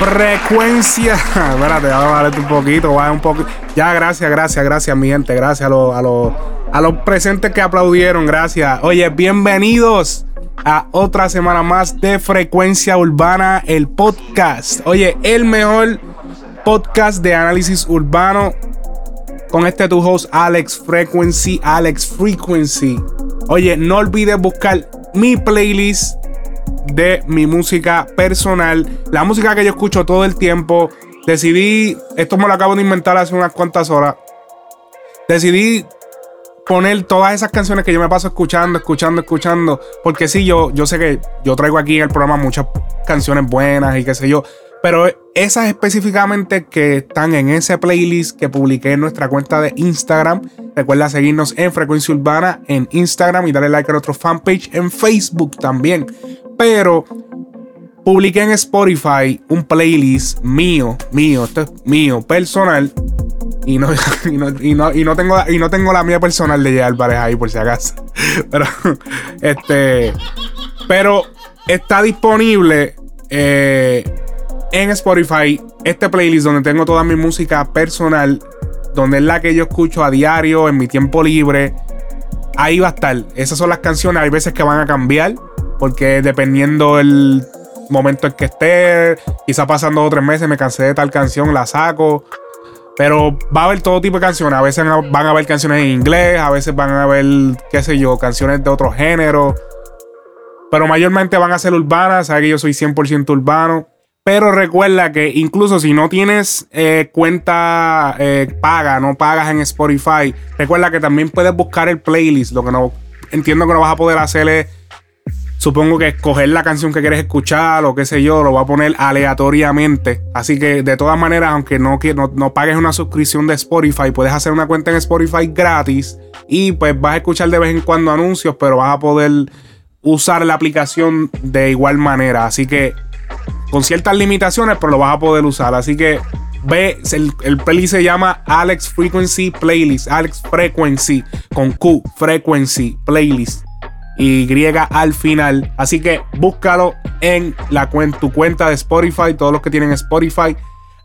Frecuencia. Espérate, vamos a un poquito, va un poco. Ya, gracias, gracias, gracias, mi gente. Gracias a los, a los, a los presentes que aplaudieron. Gracias. Oye, bienvenidos a otra semana más de Frecuencia Urbana, el podcast. Oye, el mejor podcast de análisis urbano. Con este tu host, Alex Frequency. Alex Frequency. Oye, no olvides buscar mi playlist de mi música personal, la música que yo escucho todo el tiempo. Decidí, esto me lo acabo de inventar hace unas cuantas horas. Decidí poner todas esas canciones que yo me paso escuchando, escuchando, escuchando. Porque sí, yo, yo sé que yo traigo aquí en el programa muchas canciones buenas y qué sé yo. Pero esas específicamente que están en ese playlist que publiqué en nuestra cuenta de Instagram. Recuerda seguirnos en Frecuencia Urbana en Instagram y darle like a nuestro fanpage en Facebook también. Pero publiqué en Spotify un playlist mío, mío, esto es mío, personal. Y no, y no, tengo, y no tengo la mía personal de J Álvarez ahí, por si acaso. Pero, este. Pero está disponible eh, en Spotify este playlist donde tengo toda mi música personal, donde es la que yo escucho a diario, en mi tiempo libre. Ahí va a estar. Esas son las canciones. Hay veces que van a cambiar. Porque dependiendo el momento en que esté, quizá pasando dos o tres meses me cansé de tal canción, la saco. Pero va a haber todo tipo de canciones. A veces van a haber canciones en inglés, a veces van a haber, qué sé yo, canciones de otro género. Pero mayormente van a ser urbanas. Sabes que yo soy 100% urbano. Pero recuerda que incluso si no tienes eh, cuenta eh, paga, no pagas en Spotify, recuerda que también puedes buscar el playlist. Lo que no entiendo que no vas a poder hacer es supongo que escoger la canción que quieres escuchar o qué sé yo, lo voy a poner aleatoriamente. Así que de todas maneras, aunque no, no, no, pagues una suscripción de Spotify, puedes hacer una cuenta en Spotify gratis y pues vas a escuchar de vez en cuando anuncios, pero vas a poder usar la aplicación de igual manera. Así que con ciertas limitaciones, pero lo vas a poder usar. Así que ve, el, el playlist se llama Alex Frequency Playlist, Alex Frequency con Q, Frequency Playlist y griega al final. Así que búscalo en la tu cuenta de Spotify, todos los que tienen Spotify.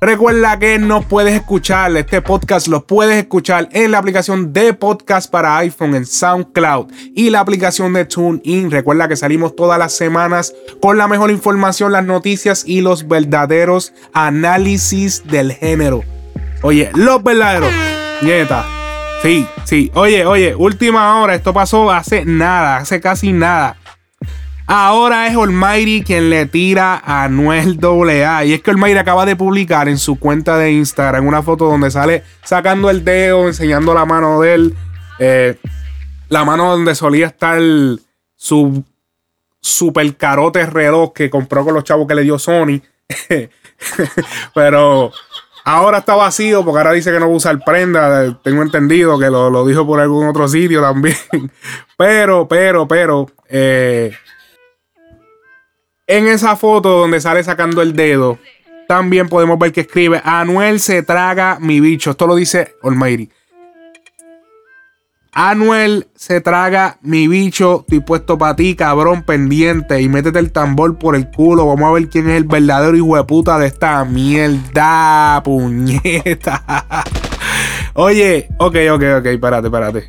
Recuerda que no puedes escuchar este podcast, lo puedes escuchar en la aplicación de podcast para iPhone en SoundCloud y la aplicación de TuneIn. Recuerda que salimos todas las semanas con la mejor información, las noticias y los verdaderos análisis del género. Oye, los verdaderos. Nieta. Sí, sí. Oye, oye, última hora. Esto pasó hace nada, hace casi nada. Ahora es Olmairi quien le tira a Anuel AA. Y es que Olmairi acaba de publicar en su cuenta de Instagram una foto donde sale sacando el dedo, enseñando la mano de él. Eh, la mano donde solía estar su super carote reloj que compró con los chavos que le dio Sony. Pero Ahora está vacío porque ahora dice que no va a usar prenda. Tengo entendido que lo, dijo por algún otro sitio también. Pero, pero, pero. Eh, en esa foto donde sale sacando el dedo, también podemos ver que escribe: Anuel se traga mi bicho. Esto lo dice Almighty. Anuel se traga mi bicho, estoy puesto para ti, cabrón, pendiente. Y métete el tambor por el culo. Vamos a ver quién es el verdadero hijo de puta de esta mierda, puñeta. Oye, ok, ok, ok, espérate, espérate.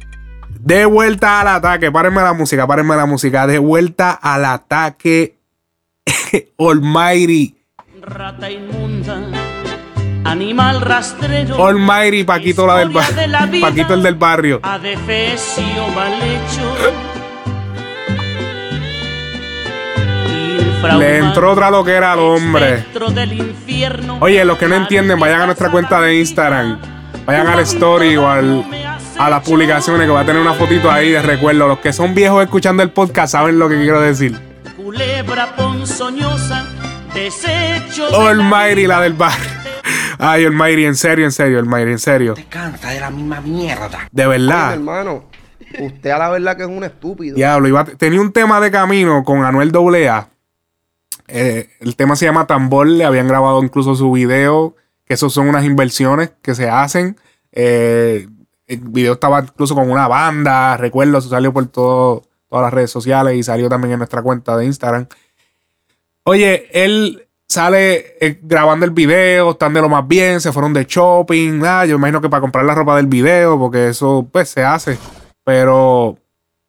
De vuelta al ataque, párenme la música, párenme la música. De vuelta al ataque, Almighty. Rata inmunda Animal rastrero. Almighty Paquito la del barrio. Paquito el del barrio. Adefesio mal hecho. Le entró otra loquera al hombre. Oye, los que no entienden, vayan a nuestra cuenta de Instagram. Vayan al story o al, a las publicaciones que va a tener una fotito ahí de recuerdo. Los que son viejos escuchando el podcast saben lo que quiero decir. Culebra ponzoñosa, desecho. Almighty la del barrio. Ay, el Mayri, en serio, en serio, el Mayri, en serio. Te canta de la misma mierda. De Ay, verdad. hermano, usted a la verdad que es un estúpido. Diablo, iba, tenía un tema de camino con Anuel AA. Eh, el tema se llama Tambor, le habían grabado incluso su video, que esos son unas inversiones que se hacen. Eh, el video estaba incluso con una banda, recuerdo, eso salió por todo- todas las redes sociales y salió también en nuestra cuenta de Instagram. Oye, él sale eh, grabando el video, están de lo más bien, se fueron de shopping, ah, yo imagino que para comprar la ropa del video, porque eso pues se hace. Pero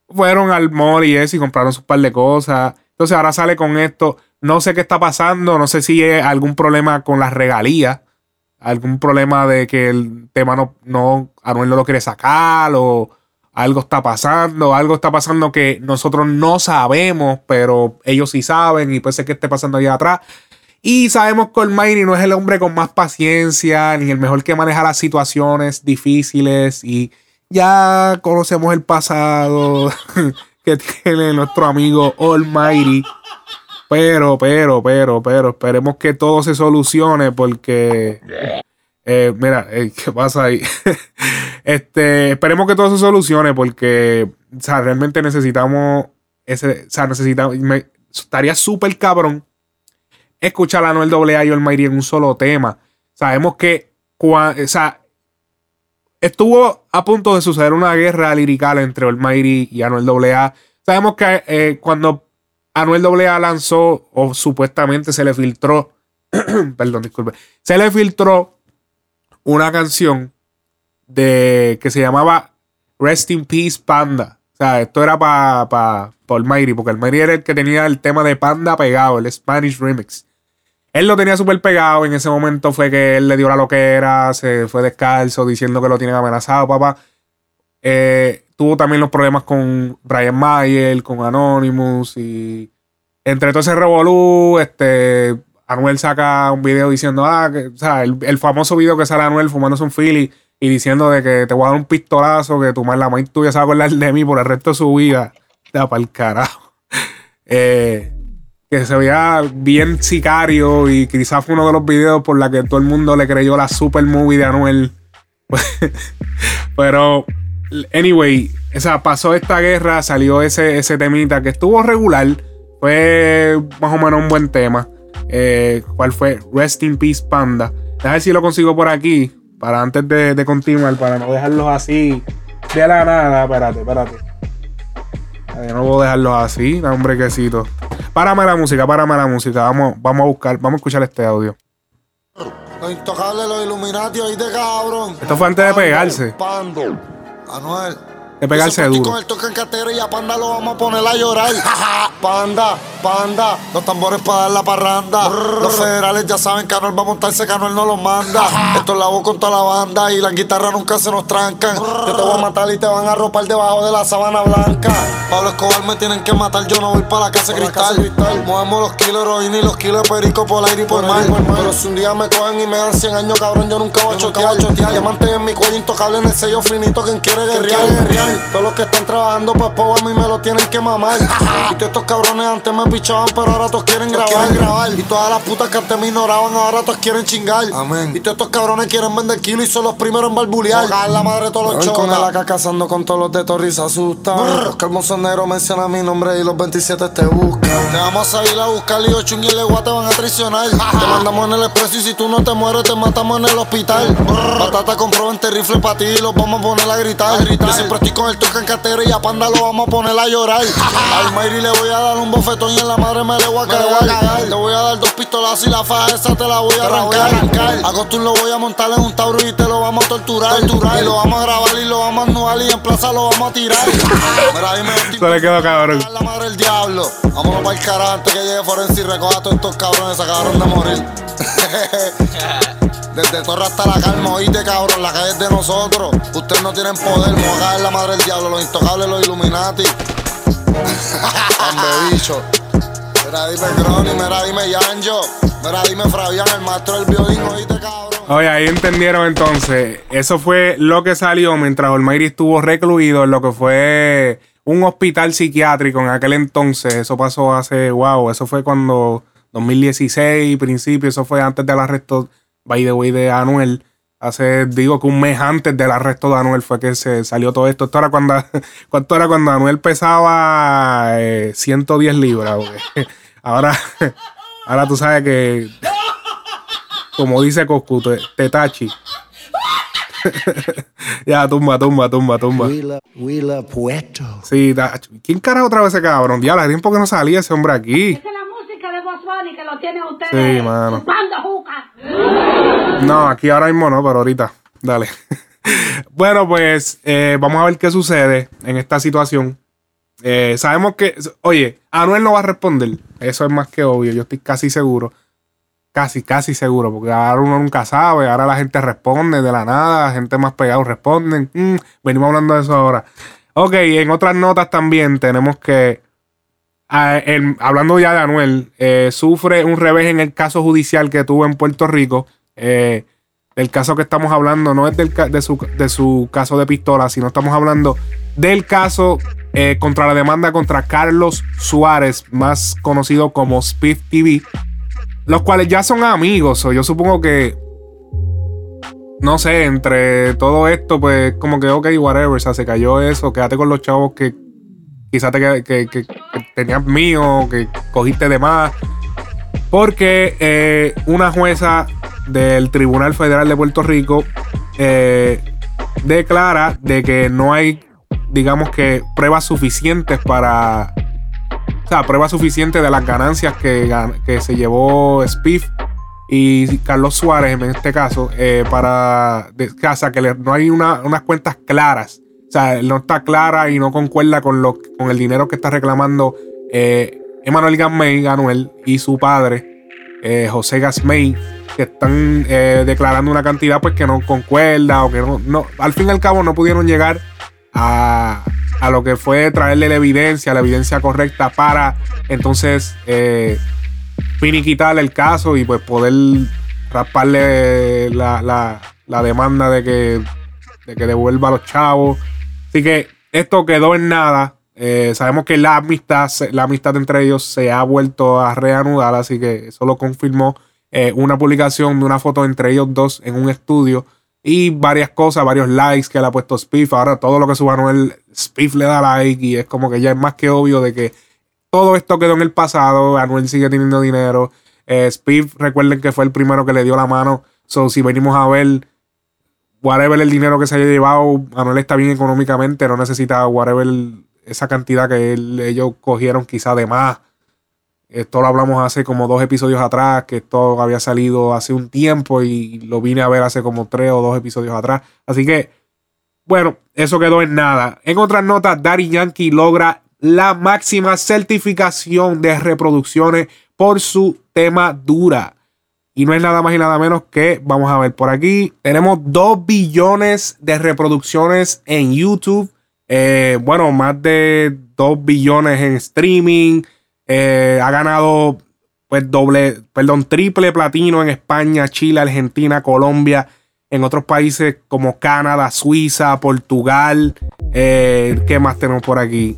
fueron al mall y eso y compraron sus par de cosas. Entonces ahora sale con esto. No sé qué está pasando, no sé si es algún problema con las regalías, algún problema de que el tema no, no Anuel no lo quiere sacar o algo está pasando, algo está pasando que nosotros no sabemos, pero ellos sí saben y puede ser que esté pasando allá atrás. Y sabemos que Almighty no es el hombre con más paciencia, ni el mejor que maneja las situaciones difíciles. Y ya conocemos el pasado que tiene nuestro amigo Almighty. Pero, pero, pero, pero, esperemos que todo se solucione porque... eh, mira, eh, ¿qué pasa ahí? este, esperemos que todo se solucione porque, realmente necesitamos ese, o sea, necesitamos, estaría súper cabrón escuchar a Anuel AA y Almighty en un solo tema. Sabemos que, cua- o sea, estuvo a punto de suceder una guerra lirical entre Almighty y Anuel AA. Sabemos que eh, cuando Anuel AA lanzó, o supuestamente se le filtró, perdón, disculpe, se le filtró una canción de que se llamaba Rest in Peace Panda. O sea, esto era para pa, pa Almighty, porque Almighty era el que tenía el tema de Panda pegado, el Spanish Remix. Él lo tenía súper pegado. En ese momento fue que él le dio la loquera, se fue descalzo diciendo que lo tienen amenazado, papá. Eh, tuvo también los problemas con Brian Mayer, con Anonymous y entre todo ese revolú, este, Anuel saca un video diciendo, ah, que, o sea, el, famoso video que sale Anuel fumándose un Philly y diciendo de que te voy a dar un pistolazo, que tu la madre tuya se va a de mí por el resto de su vida. Da para el carajo. Eh, que se veía bien sicario y quizás fue uno de los videos por la que todo el mundo le creyó la super movie de Anuel. Pero, anyway, o sea, pasó esta guerra, salió ese, ese temita que estuvo regular, fue más o menos un buen tema. Eh, ¿Cuál fue? Rest in Peace Panda. Déjame ver si lo consigo por aquí, para antes de, de continuar, para no dejarlos así de la nada. Espérate, espérate. No puedo dejarlos así, da un brequecito. Párame la música, párame la música. Vamos, vamos a buscar, vamos a escuchar este audio. Los intocables, los Illuminati, oíste cabrón. Esto fue antes de pegarse. Pando. Anuel. De pegarse duro. Con el toque en cartera y a Panda lo vamos a poner a llorar. panda, panda. Los tambores para dar la parranda. Los federales ya saben que Anuel va a montarse, que Anuel no los manda. Esto es la voz con toda la banda y las guitarras nunca se nos trancan. Yo te voy a matar y te van a ropar debajo de la sabana blanca. Pablo Escobar me tienen que matar, yo no voy para la casa de cristal. Movemos los kilos de heroína y los kilos de perico por aire y por mar. Pero si un día me cogen y me dan 100 años, cabrón, yo nunca voy a chotear. Diamante en mi cuello intocable en el sello finito, quien quiere guerrear, Todos los que están trabajando pa' po a mí me lo tienen que mamar. y todos estos cabrones antes me pichaban, pero ahora todos quieren grabar. grabar. Y todas las putas que antes me ignoraban, ahora todos quieren chingar. Amén. Y todos estos cabrones quieren vender kilos y son los primeros en barbulear. Cagar la madre de todos los chotas. con el AK cazando con todos los de Torri se asustan. Los calmozoneros mencionan mi nombre y los 27 te buscan. Te vamos a ir a buscar y ocho y legua te van a traicionar. te mandamos en el expreso y si tú no te mueres te matamos en el hospital. Batata compró 20 rifles para ti y los vamos a poner a gritar. Yo siempre estoy con el toque en cartera y a Panda lo vamos a poner a llorar. Al Mayri le voy a dar un bofetón y en la madre me le voy a cagar. Le voy a dar dos pistolazos y la faja esa te la voy a arrancar. A Costum lo voy a montar en un tauro y te lo vamos a torturar. Y lo vamos a grabar y lo vamos a anuar y en plaza lo vamos a tirar. Mira, dime, Se le quedó cabrón. la madre del diablo. Vámonos para el carajo antes que llegue Forense y recoja a todos estos cabrones. Se acabaron de morir. Desde Torre hasta la calma, oíste cabrón, la calle es de nosotros. Ustedes no tienen poder, me voy a caer la madre del diablo, los intocables, los Illuminati. Hambre bicho. Mira, dime Crony, mira, dime Yanjo. Mira, dime Fabián, el maestro del violín, oíste cabrón. Oye, ahí entendieron entonces. Eso fue lo que salió mientras Olmairi estuvo recluido en lo que fue un hospital psiquiátrico en aquel entonces. Eso pasó hace, wow, eso fue cuando 2016, principio, eso fue antes del arresto by the way, de Anuel. Hace, digo que un mes antes del arresto de Anuel fue que se salió todo esto. Esto era cuando, ¿cuánto era cuando Anuel pesaba eh, 110 libras? güey. Ahora, ahora tú sabes que, como dice Coscu, te, Tetachi. ya, tumba, tumba, tumba, tumba. Huila, huila puesto. Sí, ¿quién carajo otra vez ese cabrón? Diablo, hace tiempo que no salía ese hombre aquí. De Bunny que lo tienen ustedes. Sí, mano. juca. No, aquí ahora mismo no, pero ahorita. Dale. bueno, pues eh, vamos a ver qué sucede en esta situación. Eh, sabemos que, oye, Anuel no va a responder. Eso es más que obvio. Yo estoy casi seguro. Casi, casi seguro. Porque ahora uno nunca sabe. Ahora la gente responde de la nada. La gente más pegada responden. Mm, venimos hablando de eso ahora. Ok, en otras notas también tenemos que. Ah, en- hablando ya de Anuel, eh, sufre un revés en el caso judicial que tuvo en Puerto Rico. Eh, el caso que estamos hablando no es del de, su, de su caso de pistola, sino estamos hablando del caso eh, contra la demanda contra Carlos Suárez, más conocido como Speed TV, los cuales ya son amigos. o yo supongo que, no sé, entre todo esto, pues como que, ok, whatever, o sea, se cayó eso, quédate con los chavos que quizás te que, tenías mío, que cogiste de más. Porque eh, una jueza del Tribunal Federal de Puerto Rico eh, declara de que no hay, digamos que, pruebas suficientes para... O sea, pruebas suficientes de las ganancias que, se llevó Spiff y Carlos Suárez en este caso eh, para de casa que no hay una- unas cuentas claras o sea no está clara y no concuerda con lo con el dinero que está reclamando eh, Emanuel Gasmey Anuel y su padre eh, José Gasmey que están eh, declarando una cantidad pues que no concuerda o que no, no al fin y al cabo no pudieron llegar a, a lo que fue traerle la evidencia la evidencia correcta para entonces eh, finiquitarle el caso y pues poder rasparle la, la- la demanda de que, de que devuelva a los chavos. Así que esto quedó en nada. Eh, sabemos que la amistad, la amistad entre ellos se ha vuelto a reanudar, así que eso lo confirmó eh, una publicación de una foto entre ellos dos en un estudio y varias cosas, varios likes que le ha puesto Spiff. Ahora todo lo que suba Anuel, Spiff le da like y es como que ya es más que obvio de que todo esto quedó en el pasado. Anuel sigue teniendo dinero. Eh, Spiff, recuerden que fue el primero que le dio la mano. So, si venimos a ver, whatever el dinero que se haya llevado, Anuel está bien económicamente. No necesita whatever esa cantidad que ellos cogieron, quizá de más. Esto lo hablamos hace como dos episodios atrás, que esto había salido hace un tiempo y lo vine a ver hace como tres o dos episodios atrás. Así que, bueno, eso quedó en nada. En otras notas, Daddy Yankee logra la máxima certificación de reproducciones por su tema dura. Y no es nada más y nada menos que, vamos a ver por aquí, tenemos 2 billones de reproducciones en YouTube. Eh, bueno, más de 2 billones en streaming. Eh, ha ganado pues doble, perdón, triple platino en España, Chile, Argentina, Colombia, en otros países como Canadá, Suiza, Portugal. Eh, ¿Qué más tenemos por aquí?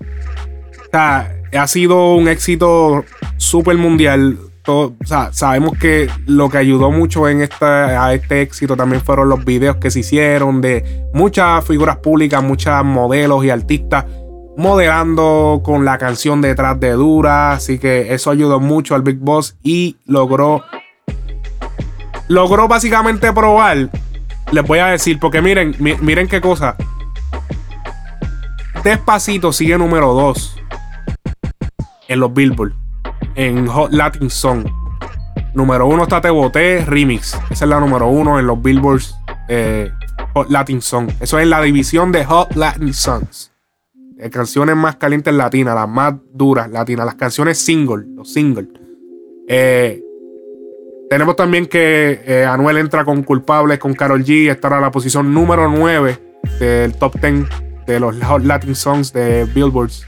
O sea, ha sido un éxito súper mundial. Sabemos que lo que ayudó mucho en a este éxito también fueron los videos que se hicieron de muchas figuras públicas, muchas modelos y artistas modelando con la canción detrás de Dura. Así que eso ayudó mucho al Big Boss y logró. Logró básicamente probar. Les voy a decir, porque miren, mi- miren qué cosa. Despacito sigue número 2 en los Billboard. En Hot Latin Song. Número 1 está Te Boté Remix. Esa es la número 1 en los Billboards eh, Hot Latin Song. Eso es la división de Hot Latin Songs. Eh, canciones más calientes latinas, las más duras latinas. Las canciones single, los singles. Eh, tenemos también que eh, Anuel entra con culpables con Carol G. Estará en la posición número 9 del top 10 de los Hot Latin Songs de Billboards.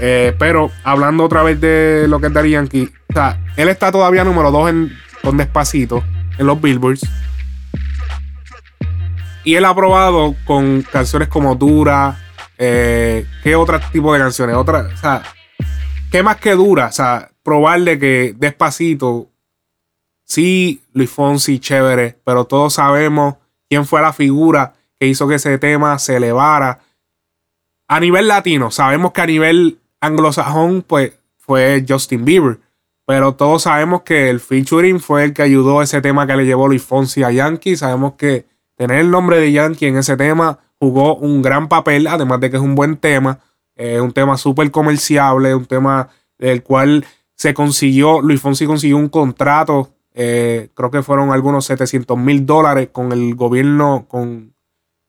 Eh, pero hablando otra vez de lo que es Daddy Yankee, o sea, él está todavía número 2 en, con Despacito en los Billboards. Y él ha probado con canciones como Dura. eh, ¿Qué otro tipo de canciones? Otra, o sea, ¿qué más que Dura? O sea, probarle que Despacito sí, Luis Fonsi, chévere, pero todos sabemos quién fue la figura que hizo que ese tema se elevara. A nivel latino, sabemos que a nivel anglosajón, pues fue Justin Bieber. Pero todos sabemos que el featuring fue el que ayudó a ese tema que le llevó Luis Fonsi a Yankee. Sabemos que tener el nombre de Yankee en ese tema jugó un gran papel, además de que es un buen tema. Un tema súper comerciable, un tema del cual se consiguió, Luis Fonsi consiguió un contrato, eh, creo que fueron algunos 700 mil dólares con el gobierno, con,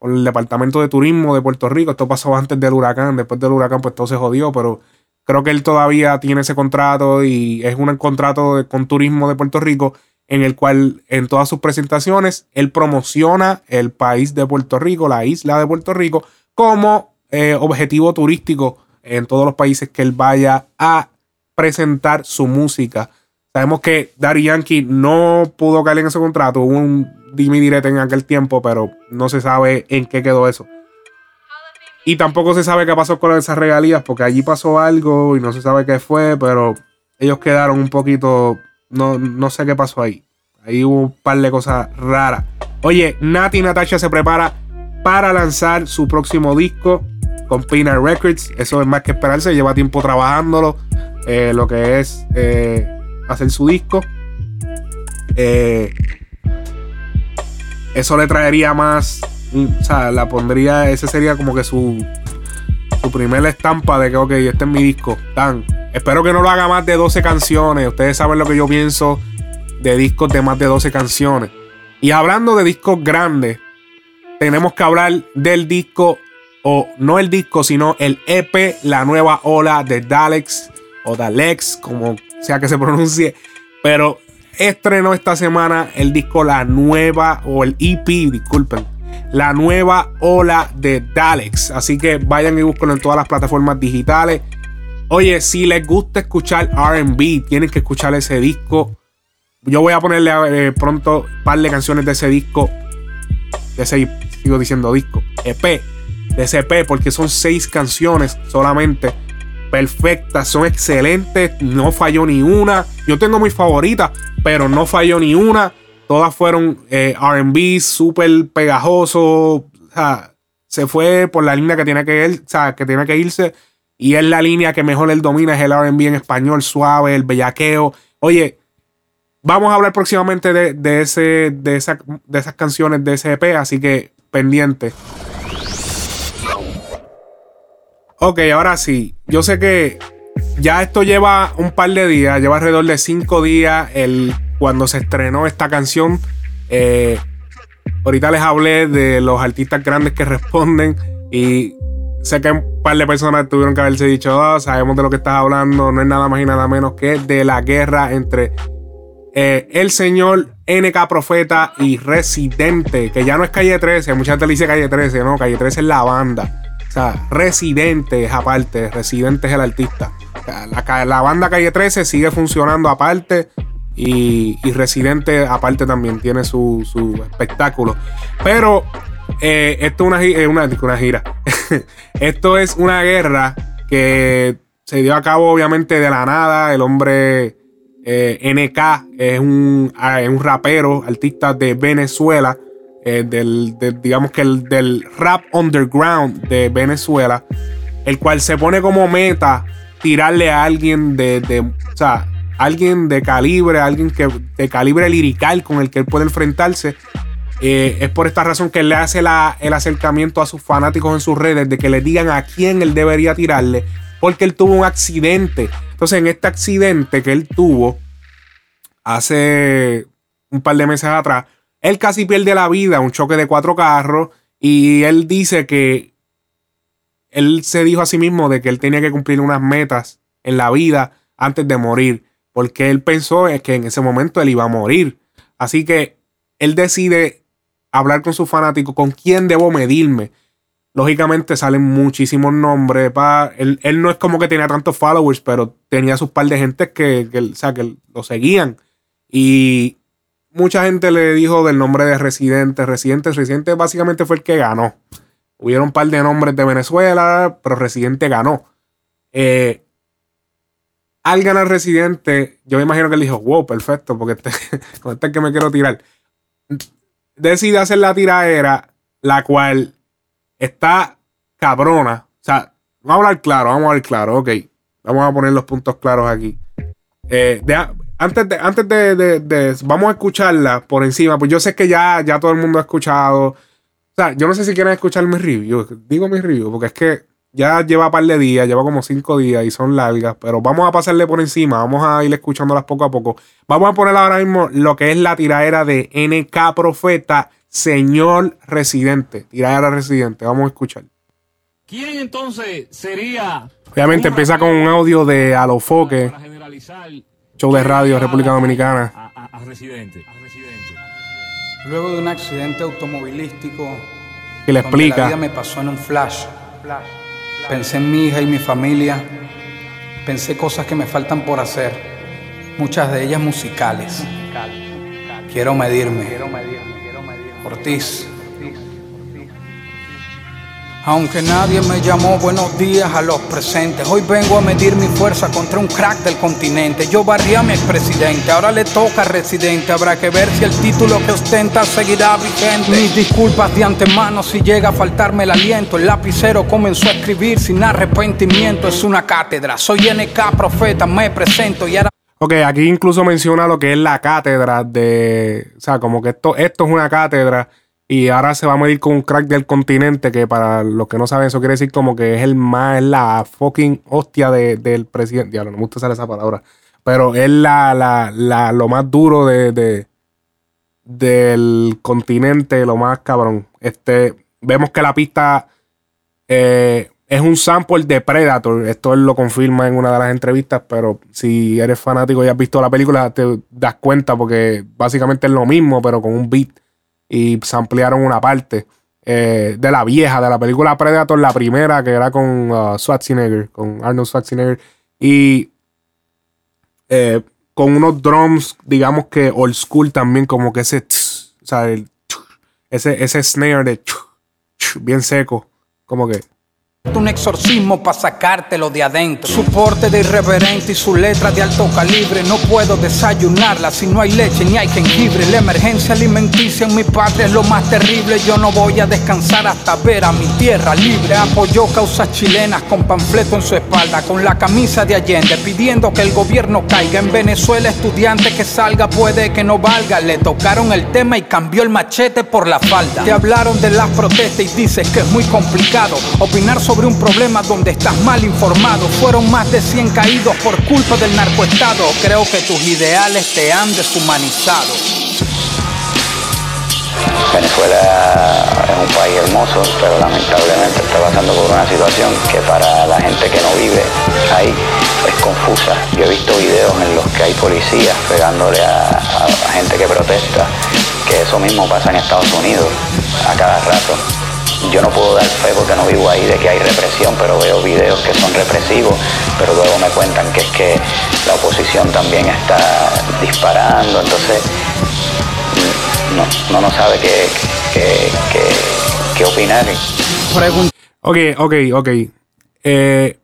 el Departamento de Turismo de Puerto Rico. Esto pasó antes del huracán, después del huracán pues todo se jodió, pero creo que él todavía tiene ese contrato y es un contrato con turismo de Puerto Rico en el cual en todas sus presentaciones él promociona el país de Puerto Rico, la isla de Puerto Rico, como eh, objetivo turístico en todos los países que él vaya a presentar su música. Sabemos que Daddy Yankee no pudo caer en ese contrato, hubo un dime direte en aquel tiempo, pero no se sabe en qué quedó eso. Y tampoco se sabe qué pasó con esas regalías, porque allí pasó algo y no se sabe qué fue, pero ellos quedaron un poquito. No, no sé qué pasó ahí. Ahí hubo un par de cosas raras. Oye, Nati Natasha se prepara para lanzar su próximo disco con Peanut Records. Eso es más que esperarse. Lleva tiempo trabajándolo. eh, lo que es eh, hacer su disco. Eh, eso le traería más. mm, O sea, la pondría. Ese sería como que su. Su primera estampa de que, ok, este es mi disco. Tan. Espero que no lo haga más de 12 canciones. Ustedes saben lo que yo pienso de discos de más de 12 canciones. Y hablando de discos grandes, tenemos que hablar del disco, o no el disco, sino el EP, la nueva ola de Dalex, o Dalex, como sea que se pronuncie. Pero estrenó esta semana el disco La Nueva, o el EP, disculpen, La Nueva Ola de Dalex. Así que vayan y búsquenlo en todas las plataformas digitales. Oye, si les gusta escuchar RB, tienen que escuchar ese disco. Yo voy a ponerle eh, pronto un par de canciones de ese disco. De ese, sigo diciendo disco. EP. De ese EP, porque son seis canciones solamente. Perfectas, son excelentes. No falló ni una. Yo tengo mis favoritas, pero no falló ni una. Todas fueron eh, RB, súper pegajoso. O sea, se fue por la línea que tiene que ir, o sea, que tiene que irse. Y es la línea que mejor él domina, es el RB en español, suave, el bellaqueo. Oye, vamos a hablar próximamente de, de ese, de, esa- de esas canciones de ese EP, así que pendiente. Ok, ahora sí. Yo sé que ya esto lleva un par de días, lleva alrededor de cinco días el, cuando se estrenó esta canción. Eh, ahorita les hablé de los artistas grandes que responden y sé que un par de personas tuvieron que haberse dicho, "Ah, sabemos de lo que estás hablando, no es nada más y nada menos que de la guerra entre eh, el señor NK Profeta y Residente, que ya no es Calle 13, mucha gente le dice Calle 13, no, Calle 13 es la banda. Sea, Residente es aparte, Residente es el artista. La, la banda Calle 13 sigue funcionando aparte y, y Residente aparte también tiene su, espectáculo. Pero eh, esto es una, eh, una, una gira. esto es una guerra que se dio a cabo obviamente de la nada. El hombre eh, NK es un, ah, es un rapero, artista de Venezuela, eh, del, digamos que el, del rap underground de Venezuela, el cual se pone como meta tirarle a alguien de, o sea, alguien de calibre, alguien que de calibre lirical con el que él puede enfrentarse. Eh, es por esta razón que él le hace el acercamiento a sus fanáticos en sus redes de que le digan a quién él debería tirarle, porque él tuvo un accidente. Entonces, en este accidente que él tuvo hace un par de meses atrás, él casi pierde la vida, un choque de cuatro carros, y él dice que él se dijo a sí mismo de que él tenía que cumplir unas metas en la vida antes de morir, porque él pensó que en ese momento él iba a morir. Así que él decide hablar con sus fanáticos, con quién debo medirme. Lógicamente salen muchísimos nombres. Pa, él, él no es como que tenía tantos followers, pero tenía sus par de gente que, que, o sea, que lo seguían. Y mucha gente le dijo del nombre de Residente. Residente, Residente básicamente fue el que ganó. Hubieron un par de nombres de Venezuela, pero Residente ganó. Eh, al ganar Residente, yo me imagino que él dijo, wow, perfecto, porque este, con este es que me quiero tirar. Decide hacer la tiradera, la cual está cabrona. O sea, vamos a hablar claro, vamos a hablar claro, ok. Vamos a poner los puntos claros aquí. Eh, antes de, antes de, de- de- vamos a escucharla por encima, pues yo sé que ya, ya todo el mundo ha escuchado. O sea, yo no sé si quieren escuchar mi review. Digo mi review, porque es que ya lleva un par de días, lleva como cinco días y son largas, pero vamos a pasarle por encima, vamos a ir escuchándolas poco a poco. Vamos a poner ahora mismo lo que es la tiradera de NK Profeta, Señor Residente. Tiradera Residente, vamos a escuchar. ¿Quién entonces sería? Obviamente empieza con un audio de Alofoque, Para generalizar. Show de radio ¿quién República Dominicana, A, a- a residente. A residente. Luego de un accidente automovilístico, que le donde la explica. vida me pasó en un flash. Pensé en mi hija y mi familia. Pensé cosas que me faltan por hacer, muchas de ellas musicales. Quiero medirme. Ortiz. Aunque nadie me llamó, buenos días a los presentes. Hoy vengo a medir mi fuerza contra un crack del continente. Yo barrí a mi expresidente, ahora le toca a residente. Habrá que ver si el título que ostenta seguirá vigente. Mis disculpas de antemano si llega a faltarme el aliento. El lapicero comenzó a escribir sin arrepentimiento. Es una cátedra, soy NK profeta, me presento y ahora. Ok, aquí incluso menciona lo que es la cátedra de. O sea, como que esto, esto es una cátedra y ahora se va a medir con un crack del continente, que para los que no saben, eso quiere decir como que es el más, la fucking hostia de- del presidente. Diablo, no me gusta usar esa palabra. Pero es la, la, la- lo más duro de, de- del continente, lo más cabrón. Este, vemos que la pista eh, es un sample de Predator. Esto él lo confirma en una de las entrevistas, pero si eres fanático y has visto la película, te das cuenta porque básicamente es lo mismo, pero con un beat. Y samplearon una parte eh, de la vieja, de la película Predator, la primera, que era con uh, Schwarzenegger, con Arnold Schwarzenegger. Y eh, con unos drums, digamos que old school también, como que ese, o sea, ese, ese snare de bien seco, como que. Un exorcismo para sacártelo de adentro. Su porte de irreverente y su letra de alto calibre. No puedo desayunarla si no hay leche ni hay jengibre. La emergencia alimenticia en mi patria es lo más terrible. Yo no voy a descansar hasta ver a mi tierra libre. Apoyó causas chilenas con panfleto en su espalda, con la camisa de Allende, pidiendo que el gobierno caiga. En Venezuela, estudiante que salga puede que no valga. Le tocaron el tema y cambió el machete por la falda. Te hablaron de las protestas y dices que es muy complicado opinar sobre un problema donde estás mal informado. Fueron más de 100 caídos por culpa del narcoestado. Creo que tus ideales te han deshumanizado. Venezuela es un país hermoso, pero lamentablemente está pasando por una situación que para la gente que no vive ahí es confusa. Yo he visto videos en los que hay policías pegándole a- a gente que protesta, que eso mismo pasa en Estados Unidos a cada rato. Yo no puedo dar fe porque no vivo ahí de que hay represión, pero veo videos que son represivos, pero luego me cuentan que es que la oposición también está disparando, entonces no, no, no sabe qué, qué, qué- opinar. Ok, ok, ok. Eh,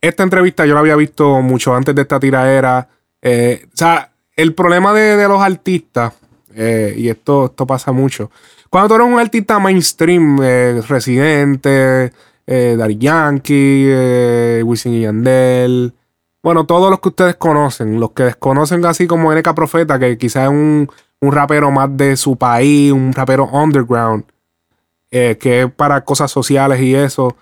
esta entrevista yo la había visto mucho antes de esta tiraera. Eh, o sea, el problema de, de los artistas, eh, y esto, esto pasa mucho. Cuando tú eres un artista mainstream, eh, residente, eh, Yankee, eh, Wisin y Yandel, bueno, todos los que ustedes conocen, los que desconocen así como NK Profeta, que quizás es un, un rapero más de su país, un rapero underground, eh, que es para cosas sociales y eso.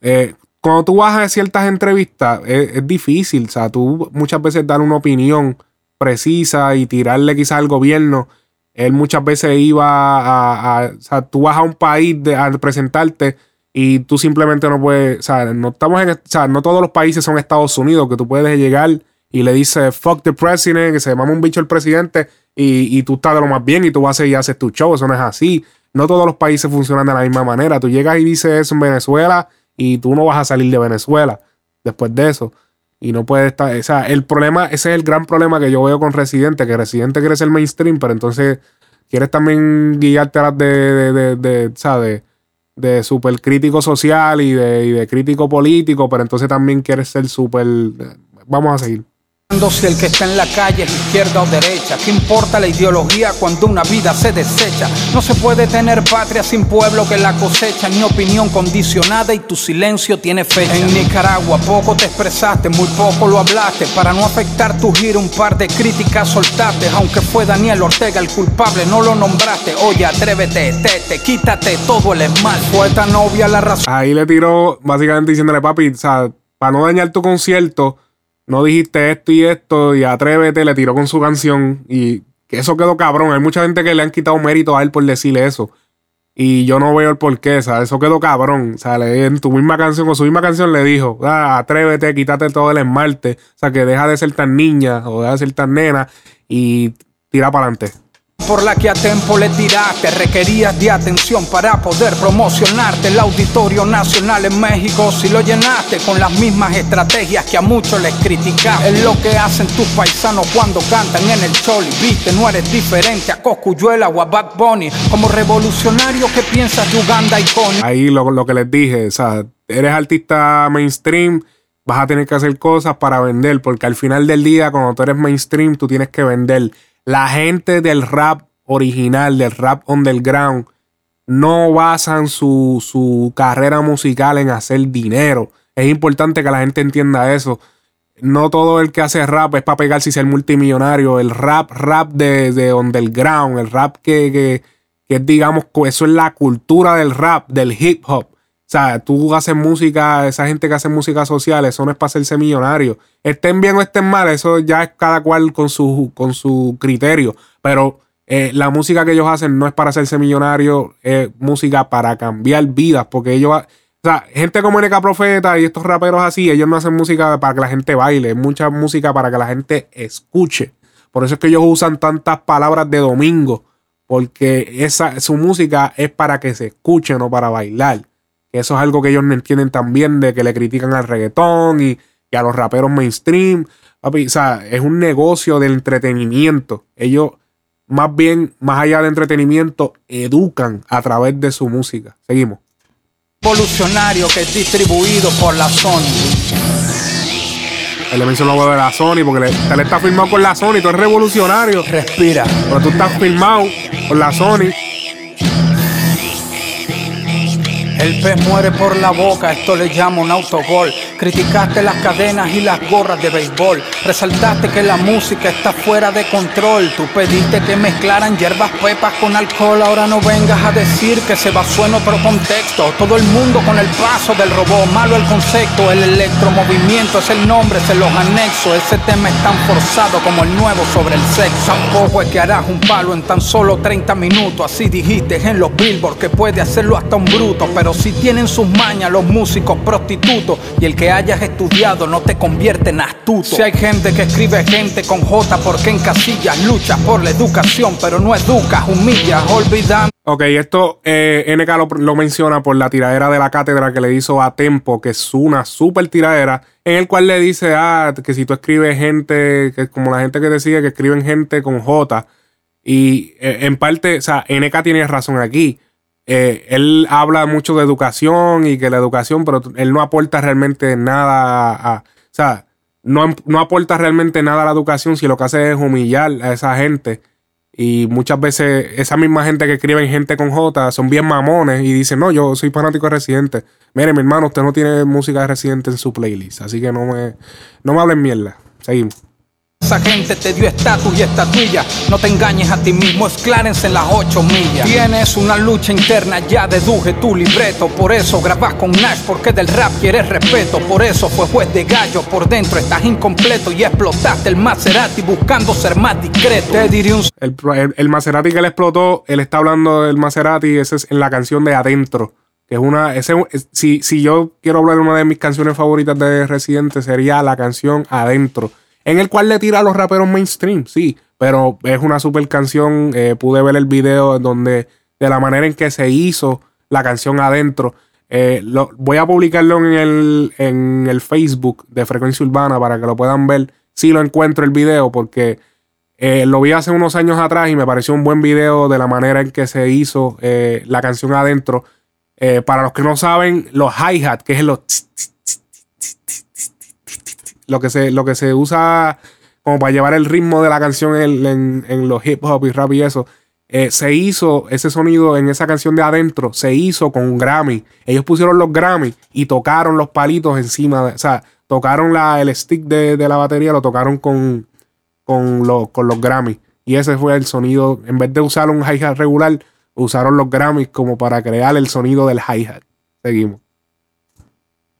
Eh, cuando tú vas a ciertas entrevistas, es, es difícil. O sea, tú muchas veces dar una opinión precisa y tirarle quizás al gobierno. Él muchas veces iba a, a- O sea, tú vas a un país de, a presentarte y tú simplemente no puedes. O sea, no estamos en. O sea, no todos los países son Estados Unidos, que tú puedes llegar y le dices fuck the president, que se mama un bicho el presidente y, y tú estás de lo más bien y tú vas y haces tu show. Eso no es así. No todos los países funcionan de la misma manera. Tú llegas y dices eso en Venezuela y tú no vas a salir de Venezuela después de eso. Y no puede estar. O sea, el problema, ese es el gran problema que yo veo con Residente, que Residente quiere ser mainstream, pero entonces quieres también guiarte a las de, de, de, de, sea, de, super crítico social y de, y de crítico político, pero entonces también quieres ser súper. vamos a seguir. Si el que está en la calle es izquierda o derecha, ¿qué importa la ideología cuando una vida se desecha? No se puede tener patria sin pueblo que la cosecha, ni opinión condicionada y tu silencio tiene fecha. En Nicaragua poco te expresaste, muy poco lo hablaste, para no afectar tu giro un par de críticas soltaste, aunque fue Daniel Ortega el culpable, no lo nombraste. Oye, atrévete, tete, quítate todo el esmal. Fue tan obvia la razón. Ahí le tiró básicamente diciéndole, papi, o sea, para no dañar tu concierto, no dijiste esto y esto, y atrévete, le tiró con su canción. Y eso quedó cabrón. Hay mucha gente que le han quitado mérito a él por decirle eso. Y yo no veo el porqué, o sea, eso quedó cabrón. O sea, en tu misma canción, con su misma canción le dijo, ah, atrévete, quítate todo el esmalte. O sea, que deja de ser tan niña o deja de ser tan nena y tira para adelante. Por la que a tiempo le tiraste. Requerías de atención para poder promocionarte. El Auditorio Nacional en México, si lo llenaste con las mismas estrategias que a muchos les criticaste. Es lo que hacen tus paisanos cuando cantan en el choli. Viste, no eres diferente a Coscuyuela o a Bad Bunny. Como revolucionario que piensas de Uganda y Connie. Ahí lo, lo que les dije, o sea, eres artista mainstream, vas a tener que hacer cosas para vender, porque al final del día, cuando tú eres mainstream, tú tienes que vender. La gente del rap original, del rap underground, no basan su, su carrera musical en hacer dinero. Es importante que la gente entienda eso. No todo el que hace rap es para pegarse y ser multimillonario. El rap, rap de, de underground, el rap que, que, que digamos, eso es la cultura del rap, del hip hop. O sea, tú haces música, esa gente que hace música social, eso no es para hacerse millonario. Estén bien o estén mal, eso ya es cada cual con su, con su criterio. Pero eh, la música que ellos hacen no es para hacerse millonario, es música para cambiar vidas, porque ellos... O sea, gente como NK Profeta y estos raperos así, ellos no hacen música para que la gente baile, es mucha música para que la gente escuche. Por eso es que ellos usan tantas palabras de domingo, porque esa, su música es para que se escuche, no para bailar. Eso es algo que ellos no entienden también de que le critican al reggaetón y, y a los raperos mainstream. Papi, o sea, es un negocio de entretenimiento. Ellos, más bien, más allá de entretenimiento, educan a través de su música. Seguimos. Revolucionario que es distribuido por la Sony. Él le mencionó lo de la Sony porque le, él está firmado con la Sony. Tú eres revolucionario. Respira. Pero tú estás firmado con la Sony. El pez muere por la boca, esto le llamo un autogol. Criticaste las cadenas y las gorras de béisbol. Resaltaste que la música está fuera de control. Tú pediste que mezclaran hierbas pepas con alcohol. Ahora no vengas a decir que se basó en otro contexto. Todo el mundo con el paso del robot. Malo el concepto, el electromovimiento es el nombre, se los anexo. Ese tema es tan forzado como el nuevo sobre el sexo. Tampoco es que harás un palo en tan solo 30 minutos. Así dijiste en los billboards que puede hacerlo hasta un bruto. Pero si tienen sus mañas los músicos prostitutos. Y el que hayas estudiado no te convierte en astuto. Si hay gente que escribe gente con J porque en casillas luchas por la educación, pero no educas, humillas, olvidando. Ok, esto eh, NK lo, lo menciona por la tiradera de la cátedra que le hizo a Tempo, que es una super tiradera, en el cual le dice ah, que si tú escribes gente, que como la gente que te sigue, que escriben gente con J, y eh, en parte, o sea, NK tiene razón aquí. Eh, él habla mucho de educación y que la educación, pero él no aporta realmente nada a. o sea, no, no aporta realmente nada a la educación si lo que hace es humillar a esa gente. Y muchas veces esa misma gente que escriben gente con J son bien mamones y dicen, no, yo soy fanático de Residente. Mire, mi hermano, usted no tiene música de Residente en su playlist, así que no me, no me hablen mierda. Seguimos. Esa gente te dio estatus y estatuilla. No te engañes a ti mismo, es Clarence en las ocho millas. Tienes una lucha interna, ya deduje tu libreto. Por eso grabas con Nash, porque del rap quieres respeto. Por eso fue juez de gallo, por dentro estás incompleto y explotaste el Maserati buscando ser más discreto. Te diré un El, el, el Maserati que le explotó, él está hablando del Maserati, ese es en la canción de Adentro. Que es una. Ese, es- si, si yo quiero hablar de una de mis canciones favoritas de Residente, sería la canción Adentro. En el cual le tira a los raperos mainstream, sí. Pero es una super canción. eh, pude ver el video donde. De la manera en que se hizo la canción Adentro. Eh, lo- voy a publicarlo en el, en el Facebook de Frecuencia Urbana para que lo puedan ver. Si lo encuentro el video, porque eh, lo vi hace unos años atrás y me pareció un buen video de la manera en que se hizo la canción adentro. Para los que no saben, los hi-hat, que es los, lo que se, lo que se usa como para llevar el ritmo de la canción en, en- los hip hop y rap y eso. eh, se hizo ese sonido en esa canción de adentro, se hizo con un Grammy. Ellos pusieron los Grammy y tocaron los palitos encima, o sea, tocaron la, el stick de, de la batería, lo tocaron con, con, los- con los Grammy. Y ese fue el sonido, en vez de usar un hi-hat regular, usaron los Grammys como para crear el sonido del hi-hat. Seguimos.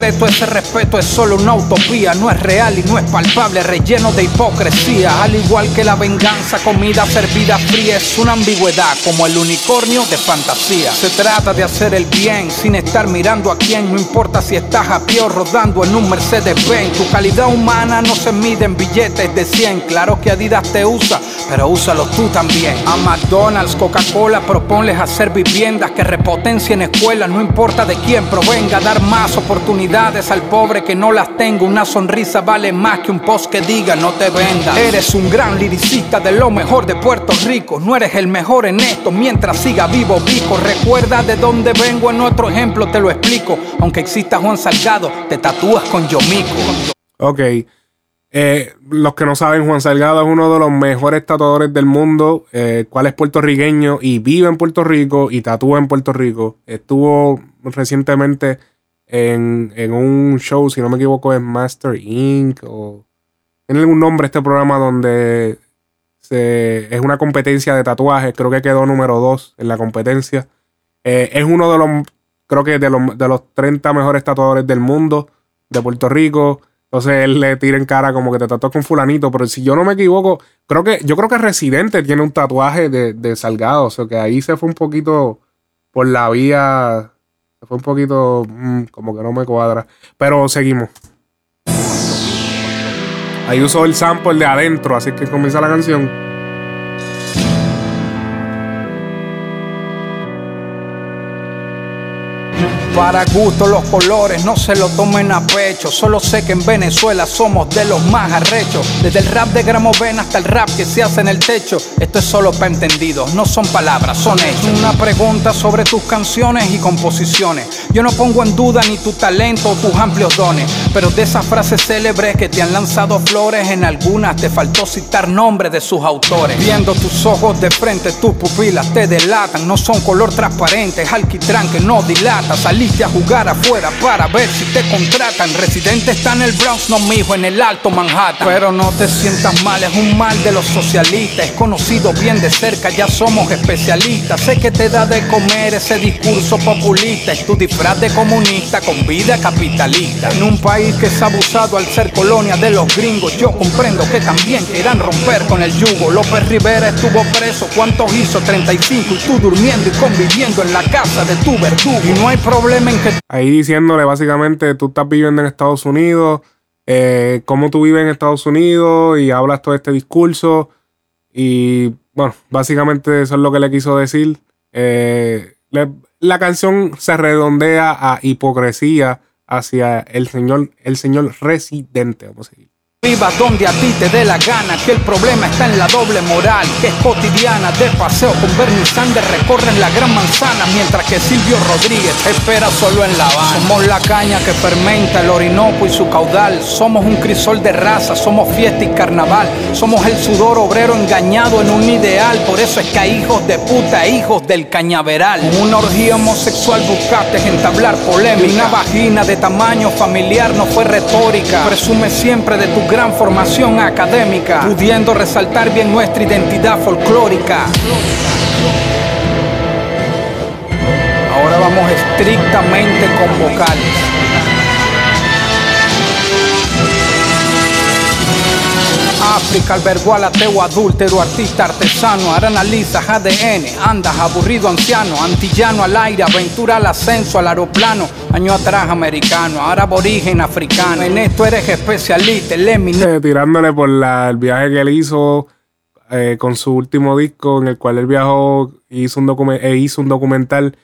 Todo ese respeto es solo una utopía, no es real y no es palpable, relleno de hipocresía. Al igual que la venganza, comida servida fría es una ambigüedad, como el unicornio de fantasía. Se trata de hacer el bien sin estar mirando a quién, no importa si estás a pie o rodando en un Mercedes Benz. Tu calidad humana no se mide en billetes de 100. Claro que Adidas te usa, pero úsalo tú también. A McDonald's, Coca-Cola, proponles hacer viviendas que repotencien escuelas, no importa de quién provenga, dar más oportunidades al pobre que no las tenga. Una sonrisa vale más que un post que diga no te vendas. Eres un gran liricista de lo mejor de Puerto Rico. No eres el mejor en esto mientras siga vivo Vico. Recuerda de dónde vengo, en otro ejemplo te lo explico. Aunque exista Juan Salgado, te tatúas con Yomico. Ok. Eh, los que no saben, Juan Salgado es uno de los mejores tatuadores del mundo, eh, cual es puertorriqueño y vive en Puerto Rico y tatúa en Puerto Rico. Estuvo recientemente en, en un show, si no me equivoco, es Master Inc. o tiene algún nombre este programa donde se, es una competencia de tatuajes. Creo que quedó número 2 en la competencia. Eh, es uno de los, creo que de los, de los 30 mejores tatuadores del mundo, de Puerto Rico. Entonces él le tira en cara como que te tatuas con fulanito. Pero si yo no me equivoco, creo que, yo creo que Residente tiene un tatuaje de, de Salgado. O sea que ahí se fue un poquito por la vía. Fue un poquito mm, como que no me cuadra. Pero seguimos. Ahí usó el sample de adentro, así que comienza la canción. Para gusto los colores, no se lo tomen a pecho. Solo sé que en Venezuela somos de los más arrechos. Desde el rap de Gramoven hasta el rap que se hace en el techo. Esto es solo para entendidos, no son palabras, son hechos. Una pregunta sobre tus canciones y composiciones. Yo no pongo en duda ni tu talento o tus amplios dones. Pero de esas frases célebres que te han lanzado flores, en algunas te faltó citar nombres de sus autores. Viendo tus ojos de frente, tus pupilas te delatan. No son color transparente, es alquitrán que no dilata. Saliste a jugar afuera para ver si te contratan. Residente está en el Bronx, no mijo, en el Alto Manhattan. Pero no te sientas mal, es un mal de los socialistas. Es conocido bien de cerca, ya somos especialistas. Sé que te da de comer ese discurso populista. Es tu disfraz de comunista con vida capitalista. En un país que es abusado al ser colonia de los gringos, yo comprendo que también quieran romper con el yugo. López Rivera estuvo preso, ¿cuántos hizo? 35 y tú durmiendo y conviviendo en la casa de tu verdugo. Y no hay problema Ahí diciéndole básicamente, tú estás viviendo en Estados Unidos, eh, cómo tú vives en Estados Unidos y hablas todo este discurso. Y bueno, básicamente eso es lo que le quiso decir. Eh, la canción se redondea a hipocresía hacia el señor, el señor residente. Vamos a seguir. Vivas donde a ti te dé la gana, que el problema está en la doble moral, que es cotidiana. De paseo con Bernie Sanders recorren la gran manzana, mientras que Silvio Rodríguez espera solo en La Habana. Somos la caña que fermenta el Orinoco y su caudal. Somos un crisol de raza, somos fiesta y carnaval. Somos el sudor obrero engañado en un ideal. Por eso es que hay hijos de puta, hijos del cañaveral. Una orgía homosexual buscaste entablar polémica. Una vagina de tamaño familiar no fue retórica. Presume siempre de tu gran formación académica, pudiendo resaltar bien nuestra identidad folclórica. Ahora vamos estrictamente con vocales. África albergó al ateo adúltero, artista artesano, analizas ADN, andas aburrido anciano, antillano al aire, aventura al ascenso, al aeroplano, año atrás americano, ahora aborigen africano, en esto eres especialista, el. Eh, tirándole por el viaje que él hizo eh, con su último disco, en el cual él viajó hizo un, e hizo un documental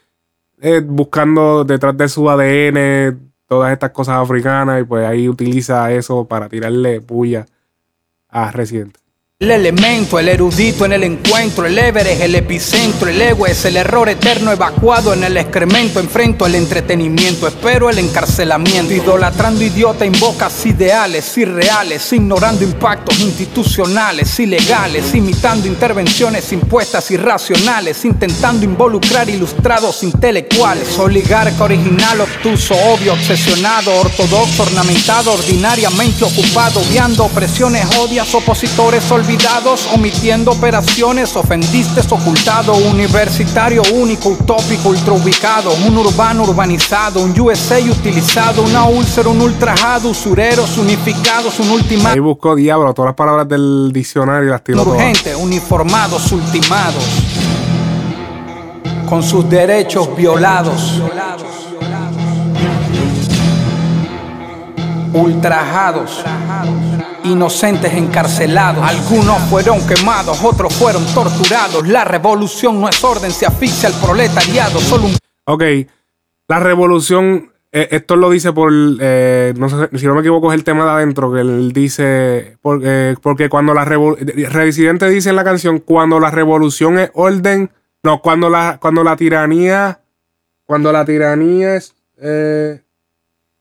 eh, buscando detrás de su ADN todas estas cosas africanas y pues ahí utiliza eso para tirarle puya a Residente. El elemento, el erudito en el encuentro, el Everest, el epicentro, el ego es el error eterno evacuado en el excremento. Enfrento el entretenimiento, espero el encarcelamiento. Idolatrando idiota, invocas ideales irreales, ignorando impactos institucionales, ilegales, imitando intervenciones impuestas irracionales, intentando involucrar ilustrados intelectuales. Oligarca original, obtuso, obvio, obsesionado, ortodoxo, ornamentado, ordinariamente ocupado, viando opresiones, odias, opositores olvidados, omitiendo operaciones, ofendiste, ocultado, universitario único, utópico, ultraubicado, un urbano urbanizado, un USA utilizado, una úlcera, un ultrajado, usureros unificados, un ultimado. Ahí buscó diablo, todas las palabras del diccionario y las tiró todas. Urgente, uniformados, ultimados, con sus derechos violados, ultrajados, inocentes encarcelados. Algunos fueron quemados, otros fueron torturados. La revolución no es orden, se asfixia al proletariado. Solo un Ok, la revolución, eh, esto lo dice por, eh, no sé, si no me equivoco, es el tema de adentro, que él dice, por- eh, porque cuando la revolución, Residente dice en la canción, cuando la revolución es orden, no, cuando la, cuando la tiranía, cuando la tiranía es,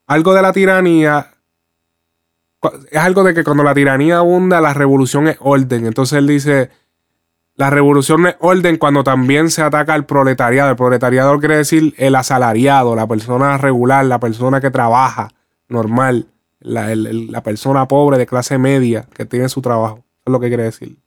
algo de la tiranía, es algo de que cuando la tiranía abunda, la revolución es orden. Entonces él dice, la revolución es orden cuando también se ataca al proletariado. El proletariado quiere decir el asalariado, la persona regular, la persona que trabaja normal, la, la persona pobre de clase media que tiene su trabajo. Es lo que quiere decir.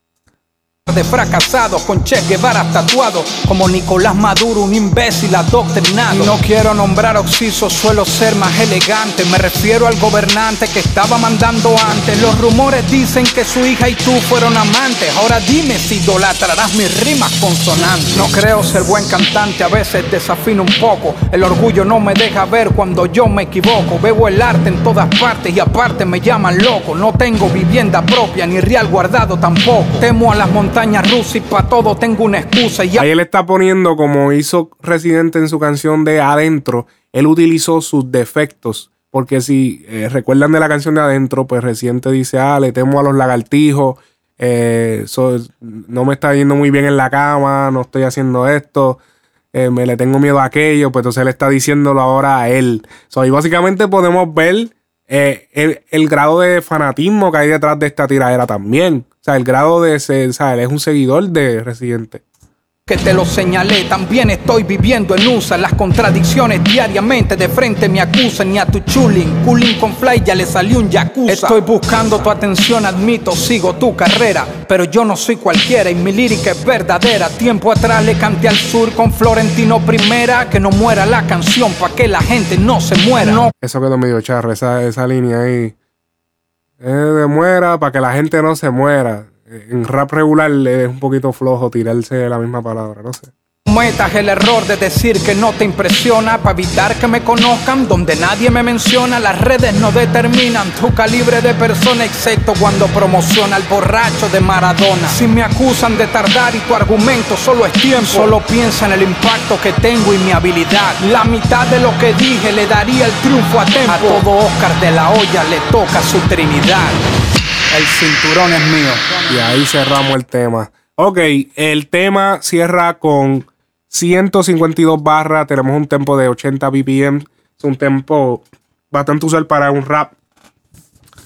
De fracasados con Che Guevara tatuado como Nicolás Maduro, un imbécil adoctrinado. No quiero nombrar Oxiso, suelo ser más elegante. Me refiero al gobernante que estaba mandando antes. Los rumores dicen que su hija y tú fueron amantes. Ahora dime si idolatrarás mis rimas consonantes. No creo ser buen cantante, a veces desafino un poco. El orgullo no me deja ver cuando yo me equivoco. Veo el arte en todas partes y aparte me llaman loco. No tengo vivienda propia ni real guardado tampoco. Temo a las montañas y. Y Ahí él está poniendo, como hizo Residente en su canción de Adentro, él utilizó sus defectos. Porque si eh, recuerdan de la canción de Adentro, pues Residente dice, ah, le temo a los lagartijos, eh, no me está yendo muy bien en la cama, no estoy haciendo esto, eh, me le tengo miedo a aquello, pues entonces él está diciéndolo ahora a él. So, ahí básicamente podemos ver eh, el, el grado de fanatismo que hay detrás de esta tiradera también. O sea, el grado de ser, sea, él es un seguidor de Residente. Que te lo señalé, también estoy viviendo en USA. Las contradicciones diariamente de frente me acusan. Ni a tu chulin, cooling con fly ya le salió un yakuza. Estoy buscando tu atención, admito, sigo tu carrera. Pero yo no soy cualquiera y mi lírica es verdadera. Tiempo atrás le canté al sur con Florentino Primera. Que no muera la canción pa' que la gente no se muera. No Eso quedó medio charro, esa, esa línea ahí. Eh, de muera para que la gente no se muera. En rap regular es un poquito flojo tirarse la misma palabra, no sé. Cometas el error de decir que no te impresiona para evitar que me conozcan donde nadie me menciona. Las redes no determinan tu calibre de persona, excepto cuando promociona al borracho de Maradona. Si me acusan de tardar y tu argumento solo es tiempo, solo piensa en el impacto que tengo y mi habilidad. La mitad de lo que dije le daría el triunfo a tiempo. A todo Oscar de la Hoya le toca su Trinidad. El cinturón es mío. Y ahí cerramos el tema. Ok, el tema cierra con 152 barras. Tenemos un tempo de 80 BPM. Es un tempo bastante usual para un rap.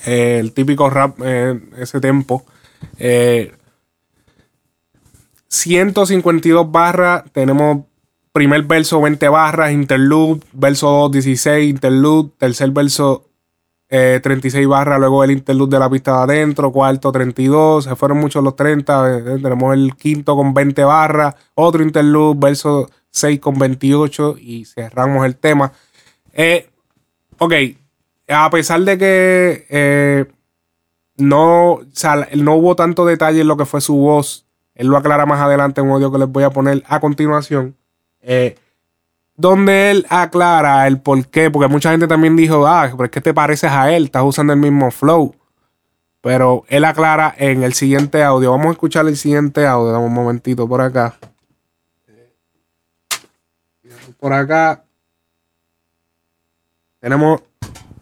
Eh, el típico rap, eh, ese tempo. Eh, 152 barras. Tenemos primer verso 20 barras, interlude, verso 2 16, interlude, tercer verso eh, 36 barras, luego el interlude de la pista de adentro, cuarto 32, se fueron muchos los 30, eh, tenemos el quinto con 20 barras, otro interlude, verso 6 con 28 y cerramos el tema. Eh, ok, a pesar de que eh, no, o sea, no hubo tanto detalle en lo que fue su voz, él lo aclara más adelante en un audio que les voy a poner a continuación. Eh, donde él aclara el por qué, porque mucha gente también dijo, ah, pero es que te pareces a él, estás usando el mismo flow. Pero él aclara en el siguiente audio. Vamos a escuchar el siguiente audio. Dame un momentito por acá. Por acá. Tenemos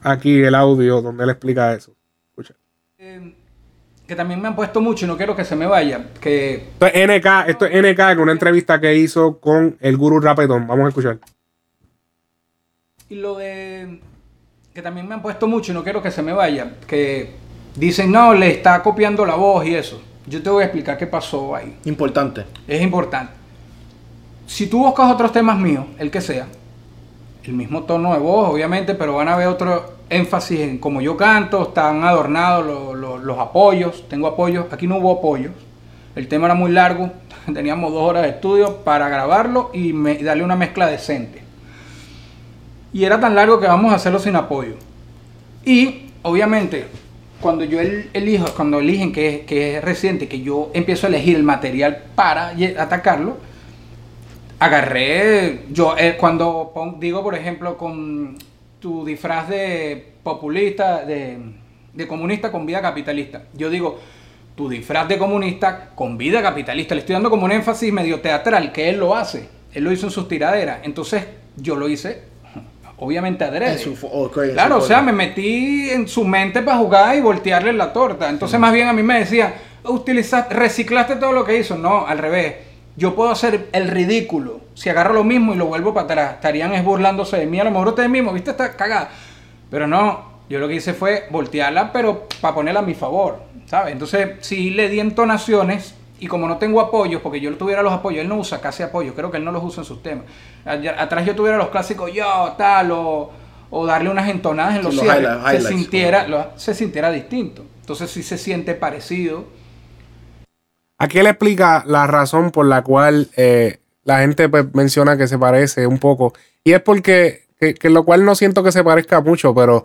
aquí el audio donde él explica eso. Escucha. Que también me han puesto mucho y no quiero que se me vaya, que Esto es NK, esto es NK con una entrevista que hizo con el gurú Rapetón. Vamos a escuchar. Y lo de. que también me han puesto mucho y no quiero que se me vaya. Que dicen, no, le está copiando la voz y eso. Yo te voy a explicar qué pasó ahí. Importante. Es importante. Si tú buscas otros temas míos, el que sea, el mismo tono de voz, obviamente, pero van a ver otro énfasis en cómo yo canto, están adornados lo- lo- los apoyos. Tengo apoyos. Aquí no hubo apoyos. El tema era muy largo. Teníamos dos horas de estudio para grabarlo y, me- darle una mezcla decente. Y era tan largo que vamos a hacerlo sin apoyo. Y obviamente, cuando yo el- elijo, cuando eligen que es, que es reciente, que yo empiezo a elegir el material para atacarlo, agarré, yo eh, cuando digo, por ejemplo, con tu disfraz de populista, de, de comunista con vida capitalista, yo digo, tu disfraz de comunista con vida capitalista, le estoy dando como un énfasis medio teatral, que él lo hace, él lo hizo en sus tiraderas, entonces yo lo hice, obviamente adrede. Su Claro, o sea, me metí en su mente para jugar y voltearle la torta. Entonces, más bien a mí me decía, utilizaste, reciclaste todo lo que hizo. No, al revés. Yo puedo hacer el ridículo. Si agarro lo mismo y lo vuelvo para atrás, estarían es burlándose de mí. A lo mejor ustedes mismos, viste, está cagada. Pero no, yo lo que hice fue voltearla, pero para ponerla a mi favor, ¿sabes? Entonces, sí le di entonaciones y como no tengo apoyos, porque yo tuviera los apoyos, él no usa casi apoyos, creo que él no los usa en sus temas. Atrás yo tuviera los clásicos yo, tal, o, o darle unas entonadas en los los cierres, highlights, se, highlights, sintiera, lo- se sintiera distinto. Entonces sí se siente parecido. Aquí él explica la razón por la cual eh, la gente pues, menciona que se parece un poco. Y es porque, que, que lo cual no siento que se parezca mucho, pero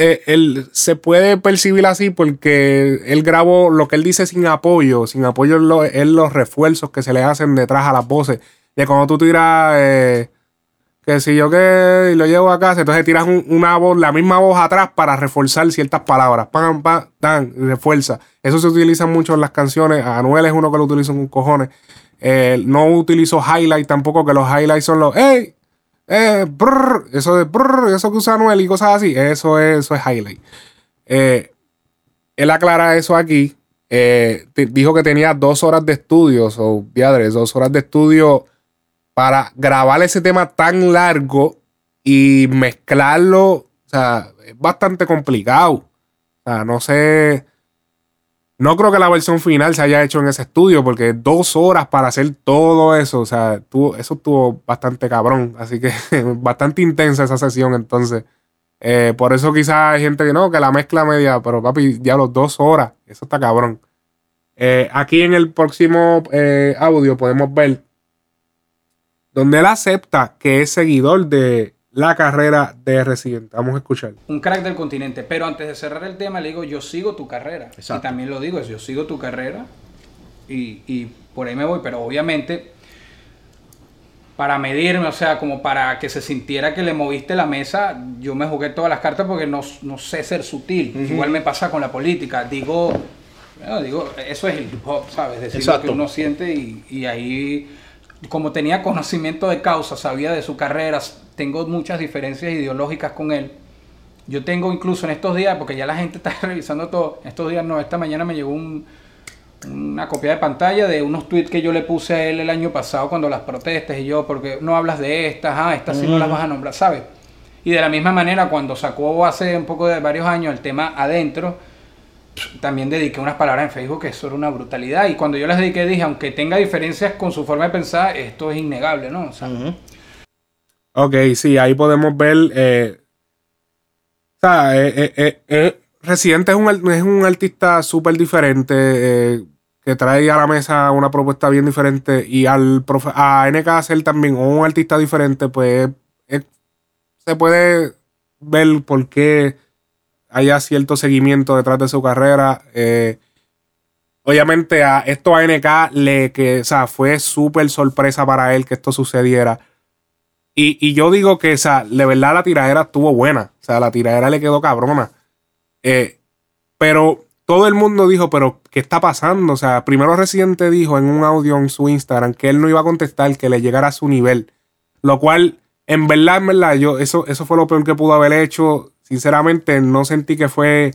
eh, él se puede percibir así porque él grabó lo que él dice sin apoyo. Sin apoyo es, lo- es los refuerzos que se le hacen detrás a las voces. De cuando tú tiras, eh, que si yo que lo llevo a casa, entonces tiras un- una voz, la misma voz atrás para reforzar ciertas palabras. Pam, pam, dan, refuerza. Eso se utiliza mucho en las canciones. Anuel es uno que lo utiliza con cojones. Eh, no utilizo highlight tampoco, que los highlights son los, ¡Ey! Eh, eso de brr, eso que usa Anuel y cosas así, eso es, eso es highlight. Eh, él aclara eso aquí. eh, dijo que tenía dos horas de estudio, o diadres, dos horas de estudio para grabar ese tema tan largo y mezclarlo. O sea, es bastante complicado. O sea, no sé. No creo que la versión final se haya hecho en ese estudio, porque dos horas para hacer todo eso. O sea, tuvo- eso estuvo bastante cabrón. Así que bastante intensa esa sesión, entonces. Eh, por eso quizás hay gente que no, que la mezcla media, pero papi, ya los dos horas, eso está cabrón. Eh, aquí en el próximo eh, audio podemos ver donde él acepta que es seguidor de la carrera de Residente. Vamos a escuchar. Un crack del continente. Pero antes de cerrar el tema, le digo, yo sigo tu carrera. Exacto. Y también lo digo, yo sigo tu carrera. Y, y por ahí me voy. Pero obviamente, para medirme, o sea, como para que se sintiera que le moviste la mesa, yo me jugué todas las cartas porque no, no sé ser sutil. Igual me pasa con la política. Digo, bueno, digo, eso es el hip hop, ¿sabes? Decir lo que uno siente y, y ahí, como tenía conocimiento de causa, sabía de su carrera, tengo muchas diferencias ideológicas con él. Yo tengo incluso en estos días, porque ya la gente está revisando todo, estos días no, esta mañana me llegó un- una copia de pantalla de unos tweets que yo le puse a él el año pasado cuando las protestas y yo, porque no hablas de estas, ah, estas sí no las vas a nombrar, ¿sabes? Y de la misma manera, cuando sacó hace un poco de varios años el tema adentro, también dediqué unas palabras en Facebook que eso era una brutalidad. Y cuando yo las dediqué dije, aunque tenga diferencias con su forma de pensar, esto es innegable, ¿no? O sea, Ok, sí, ahí podemos ver. eh, o sea, eh, eh, eh, Residente es un, es un artista súper diferente que trae a la mesa una propuesta bien diferente. Y al profe- a NK hacer también un artista diferente, pues se puede ver por qué haya cierto seguimiento detrás de su carrera. obviamente a esto a NK le que, o sea, fue súper sorpresa para él que esto sucediera. Y, yo digo que, o sea, de verdad la tiradera estuvo buena. O sea, la tiradera le quedó cabrona. Eh, pero todo el mundo dijo, pero ¿qué está pasando? O sea, primero Residente dijo en un audio en su Instagram que él no iba a contestar, que le llegara a su nivel. Lo cual, en verdad, en verdad, yo, eso, eso fue lo peor que pudo haber hecho. Sinceramente, no sentí que fue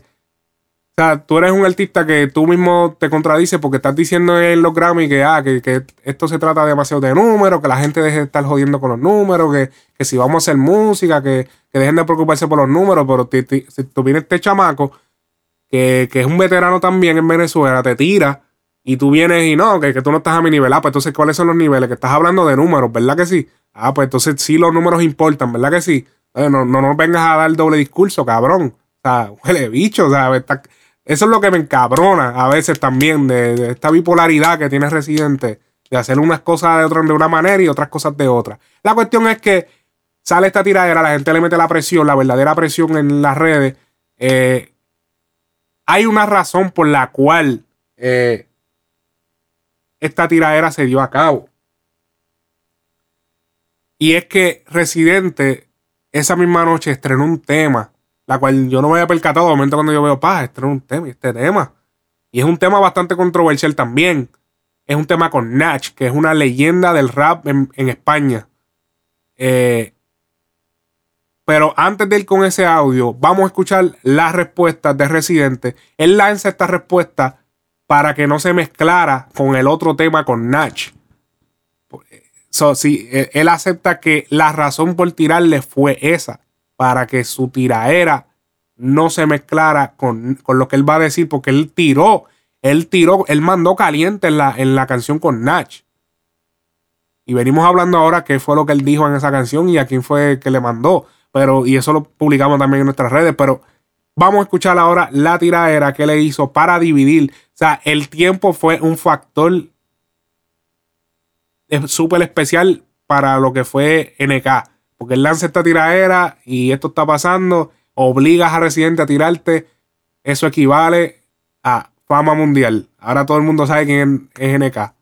O sea, tú eres un artista que tú mismo te contradices porque estás diciendo en los Grammy que, ah, que, que esto se trata demasiado de números, que la gente deje de estar jodiendo con los números, que, que si vamos a hacer música, que, que dejen de preocuparse por los números, pero ti- ti- si tú vienes este chamaco, que, que es un veterano también en Venezuela, te tira y tú vienes y no, que, que tú no estás a mi nivel. Ah, pues entonces, ¿cuáles son los niveles? Que estás hablando de números, ¿verdad que sí? Ah, pues entonces sí los números importan, ¿verdad que sí? No, no nos vengas a dar doble discurso, cabrón. O sea, huele bicho, o sea, está- eso es lo que me encabrona a veces también de, esta bipolaridad que tiene Residente, de hacer unas cosas de, otra, de una manera y otras cosas de otra. La cuestión es que sale esta tiradera, la gente le mete la presión, la verdadera presión en las redes. Eh, hay una razón por la cual eh, esta tiradera se dio a cabo. Y es que Residente esa misma noche estrenó un tema, la cual yo no me había percatado de momento cuando yo veo, pa, estrenó un tema, este tema. Y es un tema bastante controversial también. Es un tema con Nach, que es una leyenda del rap en, España. Eh, pero antes de ir con ese audio, vamos a escuchar las respuestas de Residente. Él lanza esta respuesta para que no se mezclara con el otro tema con Nach. So, él, él acepta que la razón por tirarle fue esa, para que su tiraera no se mezclara con, con lo que él va a decir, porque él tiró, él tiró, él mandó caliente en la, en la canción con Nach. Y venimos hablando ahora qué fue lo que él dijo en esa canción y a quién fue que le mandó. Pero, y eso lo publicamos también en nuestras redes. Pero vamos a escuchar ahora la tiradera que le hizo para dividir. O sea, el tiempo fue un factor es súper especial para lo que fue NK. Porque él lanza esta tiradera y esto está pasando. Obligas a Residente a tirarte. Eso equivale a fama mundial. Ahora todo el mundo sabe quién es NK.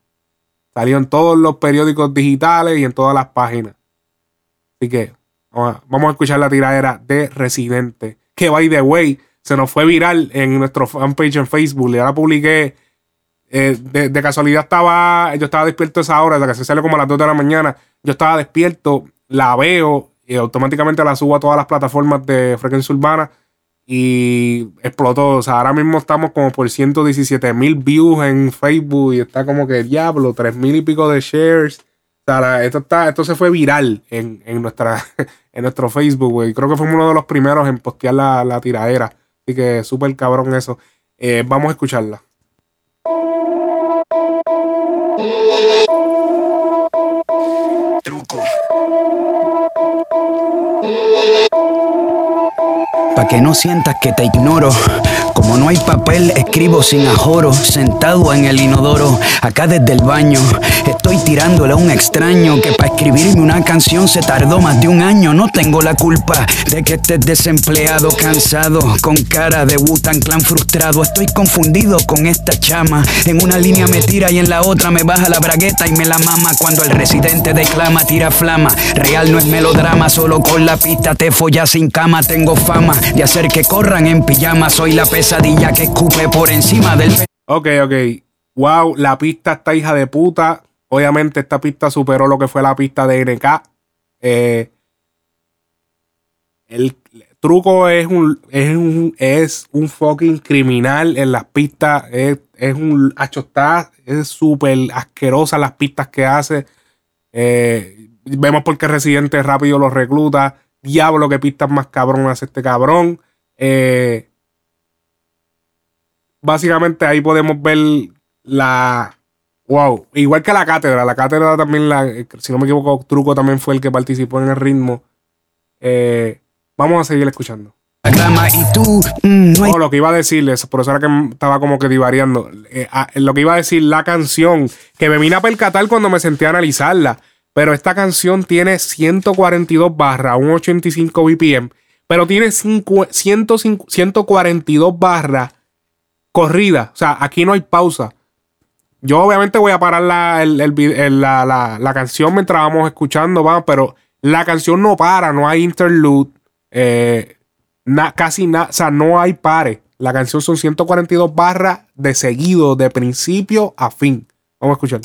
Salió en todos los periódicos digitales y en todas las páginas. Así que vamos a, escuchar la tiradera de Residente. Que by the way, se nos fue viral en nuestro fanpage en Facebook. Le la publiqué. eh, de, casualidad estaba. Yo estaba despierto a esa hora. La que se sale como a las 2 de la mañana. Yo estaba despierto. La veo. Y automáticamente la subo a todas las plataformas de frecuencia urbana. Y explotó. O sea, ahora mismo estamos como por 117 mil views en Facebook. Y está como que diablo, 3 mil y pico de shares. O sea, esto, está, esto se fue viral en, en nuestra, en nuestro Facebook, güey. Creo que fuimos uno de los primeros en postear la, la tiradera. Así que súper cabrón eso. Eh, vamos a escucharla. Pa' que no sientas que te ignoro. Como no hay papel, escribo sin ajoro. Sentado en el inodoro, acá desde el baño. Estoy tirándole a un extraño que pa' escribirme una canción se tardó más de un año. No tengo la culpa de que estés desempleado, cansado, con cara de Wutan Clan frustrado. Estoy confundido con esta chama. En una línea me tira y en la otra me baja la bragueta y me la mama. Cuando el residente declama, tira flama. Real no es melodrama, solo con la pista te follas sin cama. Tengo fama de hacer que corran en pijama. Soy la pesadilla que escupe por encima del. Ok, ok. Wow, la pista está hija de puta. Obviamente esta pista superó lo que fue la pista de NK. Eh, el truco es un, es un, es un fucking criminal en las pistas. Es, es un hacho, está, es súper asquerosa las pistas que hace. Eh, vemos por qué Residente rápido lo recluta. Diablo, qué pistas más cabrón hace este cabrón. Eh, básicamente ahí podemos ver la. Wow, igual que la cátedra. La cátedra también, la, si no me equivoco, Truco también fue el que participó en el ritmo. Eh, vamos a seguir escuchando. Aclama y tú, mm, no No, lo que iba a decirles, por eso era que estaba como que divariando. Eh, ah, lo que iba a decir, la canción, que me vine a percatar cuando me senté a analizarla. Pero esta canción tiene 142 barras, un 85 BPM, pero tiene cincu- 105 142 barras corridas. O sea, aquí no hay pausa. Yo obviamente voy a parar la, el- la, la- la canción mientras vamos escuchando, va, pero la canción no para, no hay interlude. eh, na- casi nada, o sea, no hay pares. La canción son 142 barras de seguido, de principio a fin. Vamos a escuchar.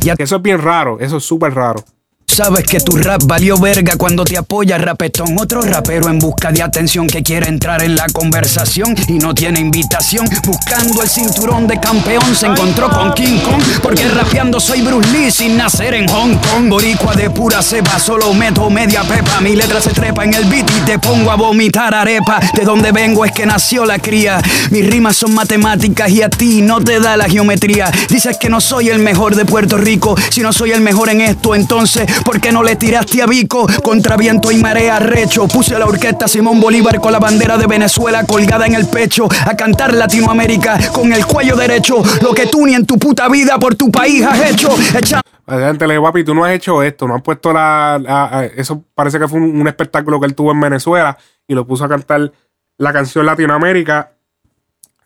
Ya Que eso es bien raro, eso es súper raro. Sabes que tu rap valió verga cuando te apoya rapetón. Otro rapero en busca de atención que quiere entrar en la conversación y no tiene invitación. Buscando el cinturón de campeón se encontró con King Kong. Porque rapeando soy Bruce Lee sin nacer en Hong Kong. Boricua de pura cepa, solo meto media pepa. Mi letra se trepa en el beat y te pongo a vomitar arepa. De donde vengo es que nació la cría. Mis rimas son matemáticas y a ti no te da la geometría. Dices que no soy el mejor de Puerto Rico. Si no soy el mejor en esto, entonces ¿Por qué no le tiraste a Vico? Contra viento y marea recho. Puse la orquesta Simón Bolívar con la bandera de Venezuela colgada en el pecho. A cantar Latinoamérica con el cuello derecho. Lo que tú ni en tu puta vida por tu país has hecho. Echa- La gente le tú no has hecho esto, no has puesto la, Eso parece que fue un, un espectáculo que él tuvo en Venezuela y lo puso a cantar la canción Latinoamérica.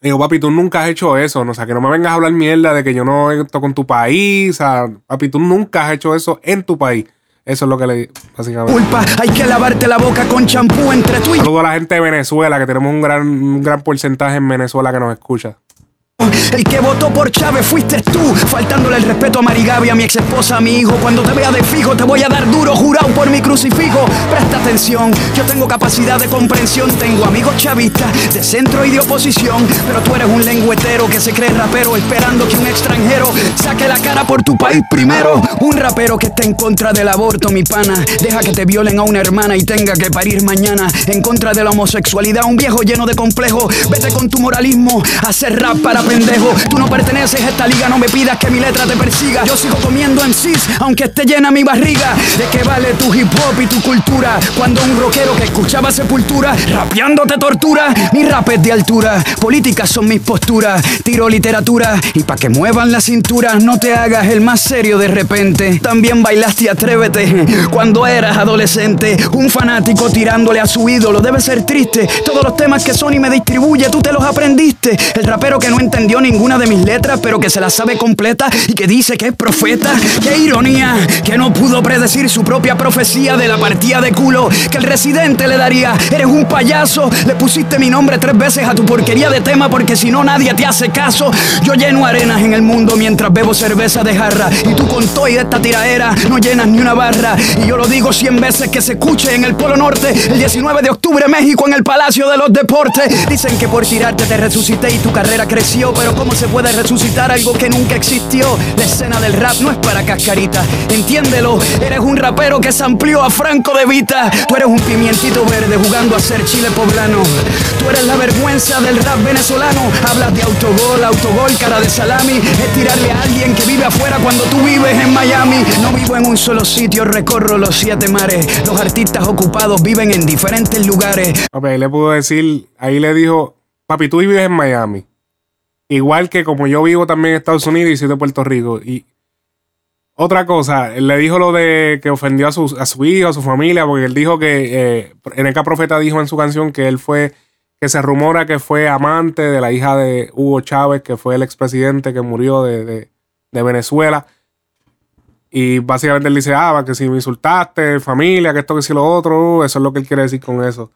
Digo, papi, tú nunca has hecho eso, ¿no? o sea, que no me vengas a hablar mierda de que yo no esto con tu país, o sea, papi, tú nunca has hecho eso en tu país. Eso es lo que le básicamente. Culpa, hay que lavarte la boca con champú entre tú y Saludo a la gente de Venezuela, que tenemos un gran, un gran porcentaje en Venezuela que nos escucha. El que votó por Chávez fuiste tú, faltándole el respeto a Marigaby, a mi ex esposa, a mi hijo. Cuando te vea de fijo, te voy a dar duro, jurado por mi crucifijo. Presta atención, yo tengo capacidad de comprensión. Tengo amigos chavistas de centro y de oposición. Pero tú eres un lengüetero que se cree rapero, esperando que un extranjero saque la cara por tu país primero. Un rapero que esté en contra del aborto, mi pana. Deja que te violen a una hermana y tenga que parir mañana. En contra de la homosexualidad, un viejo lleno de complejos. Vete con tu moralismo, hacer rap para pendejo. Tú no perteneces a esta liga, no me pidas que mi letra te persiga. Yo sigo comiendo en cis, aunque esté llena mi barriga. ¿De qué vale tu hip hop y tu cultura? Cuando un rockero que escuchaba sepultura, rapeando te tortura. Mi rap es de altura, políticas son mis posturas. Tiro literatura y pa' que muevan la cintura, no te hagas el más serio de repente. También bailaste atrévete cuando eras adolescente. Un fanático tirándole a su ídolo, debe ser triste. Todos los temas que Sony me distribuye, tú te los aprendiste. El rapero que no ninguna de mis letras, pero que se las sabe completa y que dice que es profeta. Qué ironía, que no pudo predecir su propia profecía de la partida de culo que el residente le daría. Eres un payaso, le pusiste mi nombre tres veces a tu porquería de tema porque si no nadie te hace caso. Yo lleno arenas en el mundo mientras bebo cerveza de jarra y tú con toy de esta tiraera no llenas ni una barra. Y yo lo digo cien veces que se escuche en el Polo Norte el 19 de octubre México en el Palacio de los Deportes. Dicen que por tirarte te resucité y tu carrera creció, pero ¿cómo se puede resucitar algo que nunca existió? La escena del rap no es para cascarita, entiéndelo. Eres un rapero que se amplió a Franco de Vita. Tú eres un pimientito verde jugando a ser chile poblano. Tú eres la vergüenza del rap venezolano. Hablas de autogol, autogol, cara de salami. Es tirarle a alguien que vive afuera cuando tú vives en Miami. No vivo en un solo sitio, recorro los siete mares. Los artistas ocupados viven en diferentes lugares. Ahí le pudo decir, ahí le dijo, papi, tú vives en Miami. Igual que como yo vivo también en Estados Unidos y soy de Puerto Rico. Y otra cosa, él le dijo lo de que ofendió a su, a su hijo, a su familia, porque él dijo que, eh, Eneca Profeta dijo en su canción que él fue, que se rumora que fue amante de la hija de Hugo Chávez, que fue el expresidente que murió de, de- de Venezuela. Y básicamente él dice, ah, que si me insultaste, familia, que esto, que si lo otro, eso es lo que él quiere decir con eso.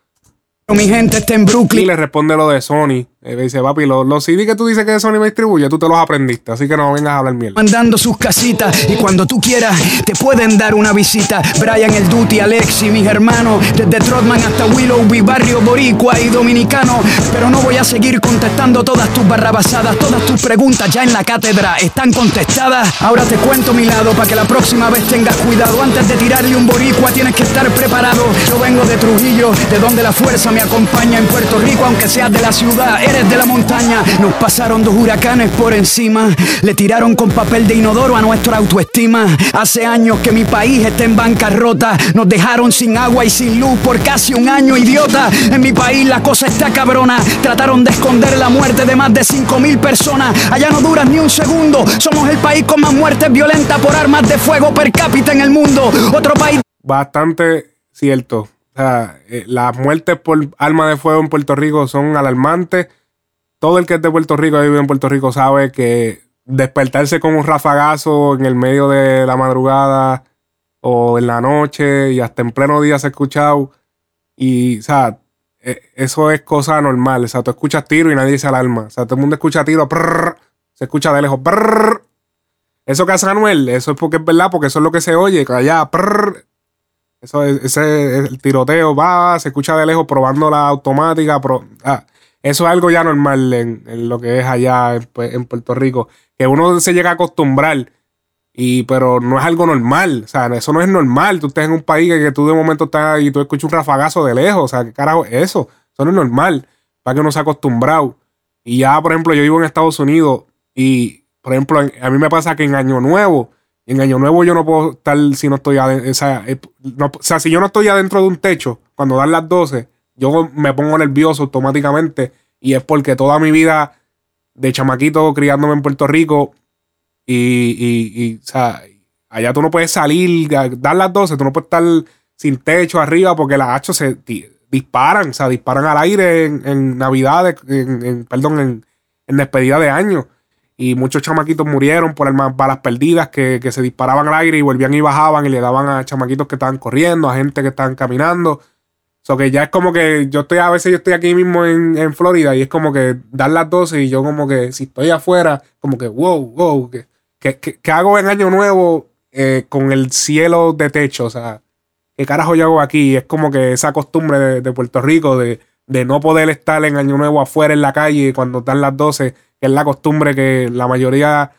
Mi gente está en Y Brooklyn. le responde lo de Sony. Eh, dice, papi, los, los CD que tú dices que Sony me distribuye, tú te los aprendiste. Así que no vengas a hablar mierda. mandando sus casitas y cuando tú quieras te pueden dar una visita. Brian, el Duty, Alexi, mis hermanos, desde Trotman hasta Willoughby, barrio boricua y dominicano. Pero no voy a seguir contestando todas tus barrabasadas, todas tus preguntas ya en la cátedra están contestadas. Ahora te cuento mi lado para que la próxima vez tengas cuidado. Antes de tirarle un boricua tienes que estar preparado. Yo vengo de Trujillo, de donde la fuerza me acompaña en Puerto Rico, aunque seas de la ciudad, eres de la montaña. Nos pasaron dos huracanes por encima, le tiraron con papel de inodoro a nuestra autoestima. Hace años que mi país está en bancarrota, nos dejaron sin agua y sin luz por casi un año, idiota. En mi país la cosa está cabrona, trataron de esconder la muerte de más de 5 mil personas. Allá no duras ni un segundo, somos el país con más muertes violentas por armas de fuego per cápita en el mundo. Otro país Bastante cierto. Eh, las muertes por arma de fuego en Puerto Rico son alarmantes. Todo el que es de Puerto Rico vive en Puerto Rico sabe que despertarse con un rafagazo en el medio de la madrugada o en la noche y hasta en pleno día se ha escuchado. Y, o sea, eh, eso es cosa normal. O sea, tú escuchas tiro y nadie se alarma. O sea, todo el mundo escucha tiro, prrr, se escucha de lejos. prrr. Eso que hace Anuel, eso es porque es verdad, porque eso es lo que se oye, allá, eso es, ese es el tiroteo, va, se escucha de lejos probando la automática, pro- ah, eso es algo ya normal en, lo que es allá en, Pu- en Puerto Rico, que uno se llega a acostumbrar, y, pero no es algo normal, o sea, eso no es normal, tú estás en un país que, que tú de momento estás y tú escuchas un rafagazo de lejos, o sea, ¿qué carajo es eso? Eso no es normal, para que uno se ha acostumbrado. Y ya, por ejemplo, yo vivo en Estados Unidos y, por ejemplo, a mí me pasa que en Año Nuevo, en Año Nuevo yo no puedo estar si no estoy adentro, o sea, eh, no- si yo no estoy adentro de un techo, cuando dan las 12, yo me pongo nervioso automáticamente y es porque toda mi vida de chamaquito criándome en Puerto Rico y, y, o sea, allá tú no puedes salir, dar las 12, tú no puedes estar sin techo arriba porque las hachos se di- disparan, o sea, disparan al aire en, en Navidades, en, perdón, en, en despedida de año. Y muchos chamaquitos murieron por balas perdidas que, que se disparaban al aire y volvían y bajaban y le daban a chamaquitos que estaban corriendo, a gente que estaban caminando. So que ya es como que yo estoy, a veces yo estoy aquí mismo en, Florida y es como que dar las 12 y yo como que si estoy afuera, como que wow, wow, que, que, que- hago en Año Nuevo eh, con el cielo de techo, o sea, ¿qué carajo yo hago aquí? Es como que esa costumbre de, Puerto Rico de, de no poder estar en Año Nuevo afuera en la calle cuando dan las 12, que es la costumbre que la mayoría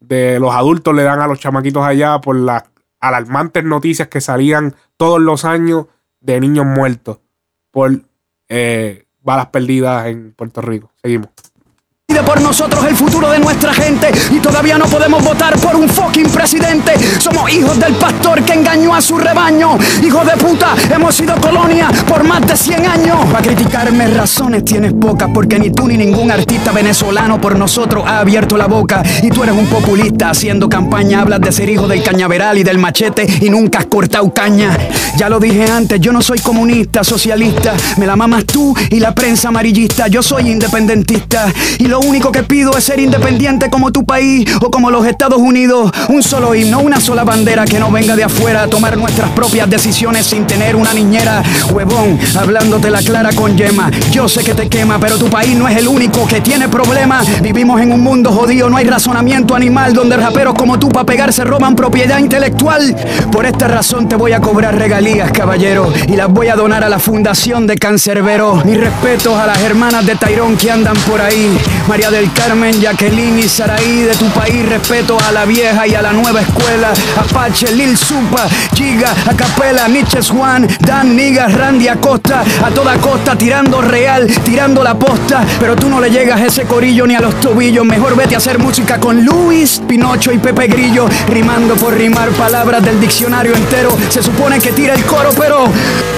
de los adultos le dan a los chamaquitos allá por las alarmantes noticias que salían todos los años de niños muertos por eh, balas perdidas en Puerto Rico. Seguimos. Decide por nosotros el futuro de nuestra gente y todavía no podemos votar por un fucking presidente. Somos hijos del pastor que engañó a su rebaño. Hijos de puta, hemos sido colonia por más de 100 años. Para criticarme razones tienes pocas porque ni tú ni ningún artista venezolano por nosotros ha abierto la boca. Y tú eres un populista haciendo campaña, hablas de ser hijo del cañaveral y del machete y nunca has cortado caña. Ya lo dije antes, yo no soy comunista, socialista. Me la mamas tú y la prensa amarillista. Yo soy independentista y lo único que pido es ser independiente como tu país o como los Estados Unidos. Un solo himno, una sola bandera que no venga de afuera a tomar nuestras propias decisiones sin tener una niñera. Huevón, hablándote la clara con yema. Yo sé que te quema, pero tu país no es el único que tiene problemas. Vivimos en un mundo jodido, no hay razonamiento animal donde raperos como tú para pegarse roban propiedad intelectual. Por esta razón te voy a cobrar regalías, caballero, y las voy a donar a la Fundación de Cancerbero. Mis respetos a las hermanas de Tairón que andan por ahí. María del Carmen, Jacqueline y Saraí de tu país. Respeto a la vieja y a la nueva escuela. Apache, Lil Supa, Giga, Acapela, Nietzsche Juan, Dan Nigas, Randy Acosta. A toda costa, tirando real, tirando la posta. Pero tú no le llegas ese corillo ni a los tobillos. Mejor vete a hacer música con Luis, Pinocho y Pepe Grillo. Rimando por rimar palabras del diccionario entero. Se supone que tira el coro, pero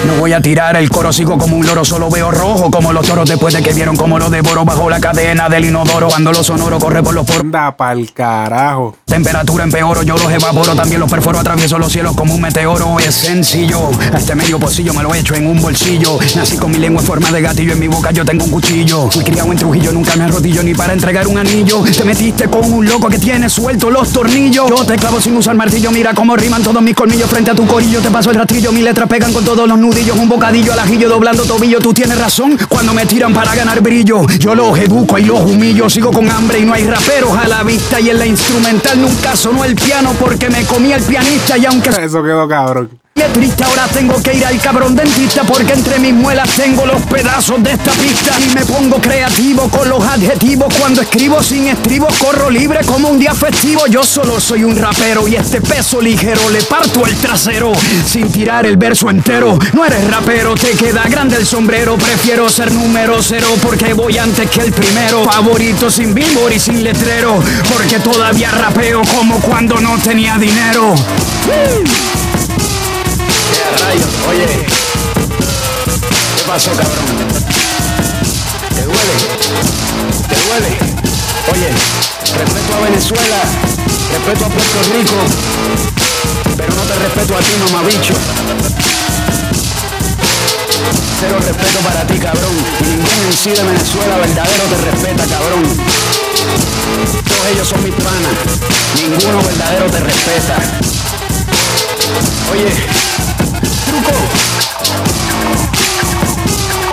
no voy a tirar el coro. Sigo como un loro, solo veo rojo como los toros después de que vieron cómo lo devoro bajo la cadena del inodoro. Cuando lo sonoro corre por los poros. Anda pa'l carajo. Temperatura empeoro, yo los evaporo, también los perforo, atravieso los cielos como un meteoro. Es sencillo, a este medio pocillo me lo echo en un bolsillo. Nací con mi lengua en forma de gatillo, en mi boca yo tengo un cuchillo. Fui criado en Trujillo, nunca me arrodillo ni para entregar un anillo. Te metiste con un loco que tiene suelto los tornillos. Yo te clavo sin usar martillo, mira cómo riman todos mis colmillos frente a tu corillo. Te paso el rastrillo, mis letras pegan con todos los nudillos. Un bocadillo al ajillo doblando tobillo. Tú tienes razón cuando me tiran para ganar brillo. Yo los educo y los humillo. Sigo con hambre y no hay raperos a la vista. Y en la instrumental nunca sonó el piano porque me comía el pianista. Y aunque Eso quedó cabrón. Triste, ahora tengo que ir al cabrón dentista porque entre mis muelas tengo los pedazos de esta pista y me pongo creativo con los adjetivos cuando escribo sin estribos corro libre como un día festivo yo solo soy un rapero y este peso ligero le parto el trasero sin tirar el verso entero no eres rapero te queda grande el sombrero prefiero ser número cero porque voy antes que el primero favorito sin billboard y sin letrero porque todavía rapeo como cuando no tenía dinero oye. ¿Qué pasó, cabrón? ¿Te duele? ¿Te duele? Oye, respeto a Venezuela, respeto a Puerto Rico, pero no te respeto a ti, mamabicho. Cero respeto para ti, cabrón. Y ningún en sí de Venezuela verdadero te respeta, cabrón. Todos ellos son mis panas. Ninguno verdadero te respeta. Oye,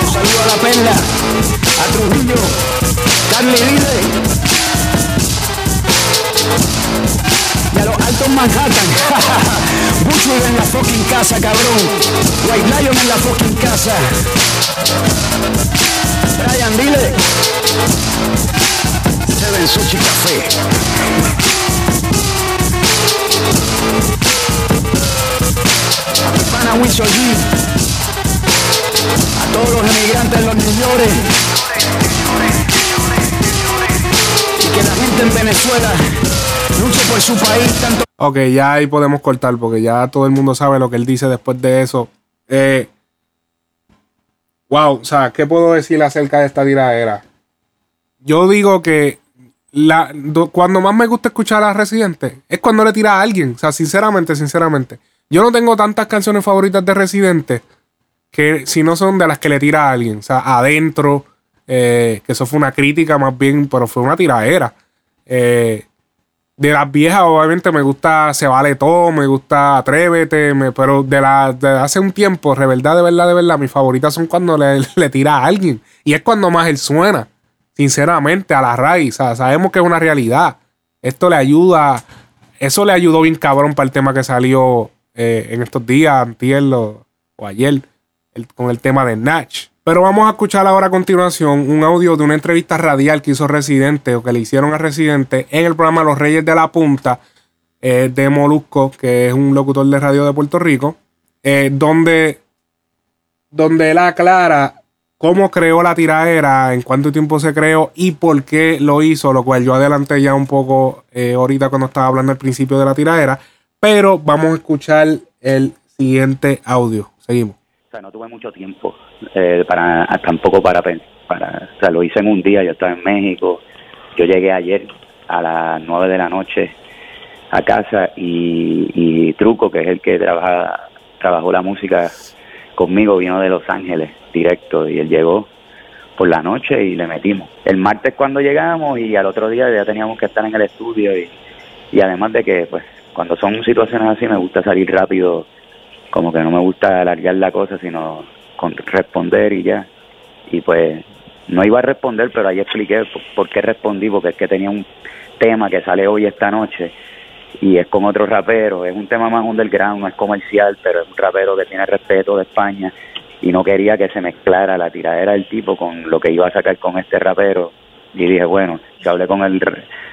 Un saludo a la perla, a Trujillo, Carly Vive. Manhattan. Bushwick en la fucking casa, cabrón. White Lion en la fucking casa. Brian, dile. Seven Sushi Café. Pana G. A todos los emigrantes, los señores. Y que la gente en Venezuela luche por su país. Ok, ya ahí podemos cortar porque ya todo el mundo sabe lo que él dice después de eso. Eh, wow, o sea, ¿qué puedo decir acerca de esta tiradera? Yo digo que la, do- cuando más me gusta escuchar a Residente es cuando le tira a alguien. O sea, sinceramente, sinceramente. Yo no tengo tantas canciones favoritas de Residente que si no son de las que le tira a alguien. O sea, adentro, eh, que eso fue una crítica más bien, pero fue una tiradera. Eh, de las viejas, obviamente, me gusta Se Vale Todo, me gusta Atrévete, pero de, la, de hace un tiempo, de verdad, de verdad, de verdad, mis favoritas son cuando le, le tira a alguien. Y es cuando más él suena, sinceramente, a la raíz. O sea, sabemos que es una realidad. Esto le ayuda, eso le ayudó bien cabrón para el tema que salió eh, en estos días, antier o, o ayer, con el tema de Natch. Pero vamos a escuchar ahora a continuación un audio de una entrevista radial que hizo Residente o que le hicieron a Residente en el programa Los Reyes de la Punta eh, de Molusco, que es un locutor de radio de Puerto Rico, eh, donde, donde él aclara cómo creó la tiradera, en cuánto tiempo se creó y por qué lo hizo, lo cual yo adelanté ya un poco ahorita cuando estaba hablando al principio de la tiradera, pero vamos a escuchar el siguiente audio. Seguimos. O sea, no tuve mucho tiempo eh, para tampoco para para o sea, lo hice en un día, yo estaba en México, yo llegué ayer a las nueve de la noche a casa y, Truco, que es el que trabaja, trabajó la música conmigo, vino de Los Ángeles directo y él llegó por la noche y le metimos. El martes cuando llegamos y al otro día ya teníamos que estar en el estudio y además de que pues cuando son situaciones así me gusta salir rápido como que no me gusta alargar la cosa, sino con responder y ya. Y pues no iba a responder, pero ahí expliqué por, qué respondí, porque es que tenía un tema que sale hoy esta noche y es con otro rapero, es un tema más underground, no es comercial, pero es un rapero que tiene respeto de España y no quería que se mezclara la tiradera del tipo con lo que iba a sacar con este rapero y dije, bueno, yo hablé con el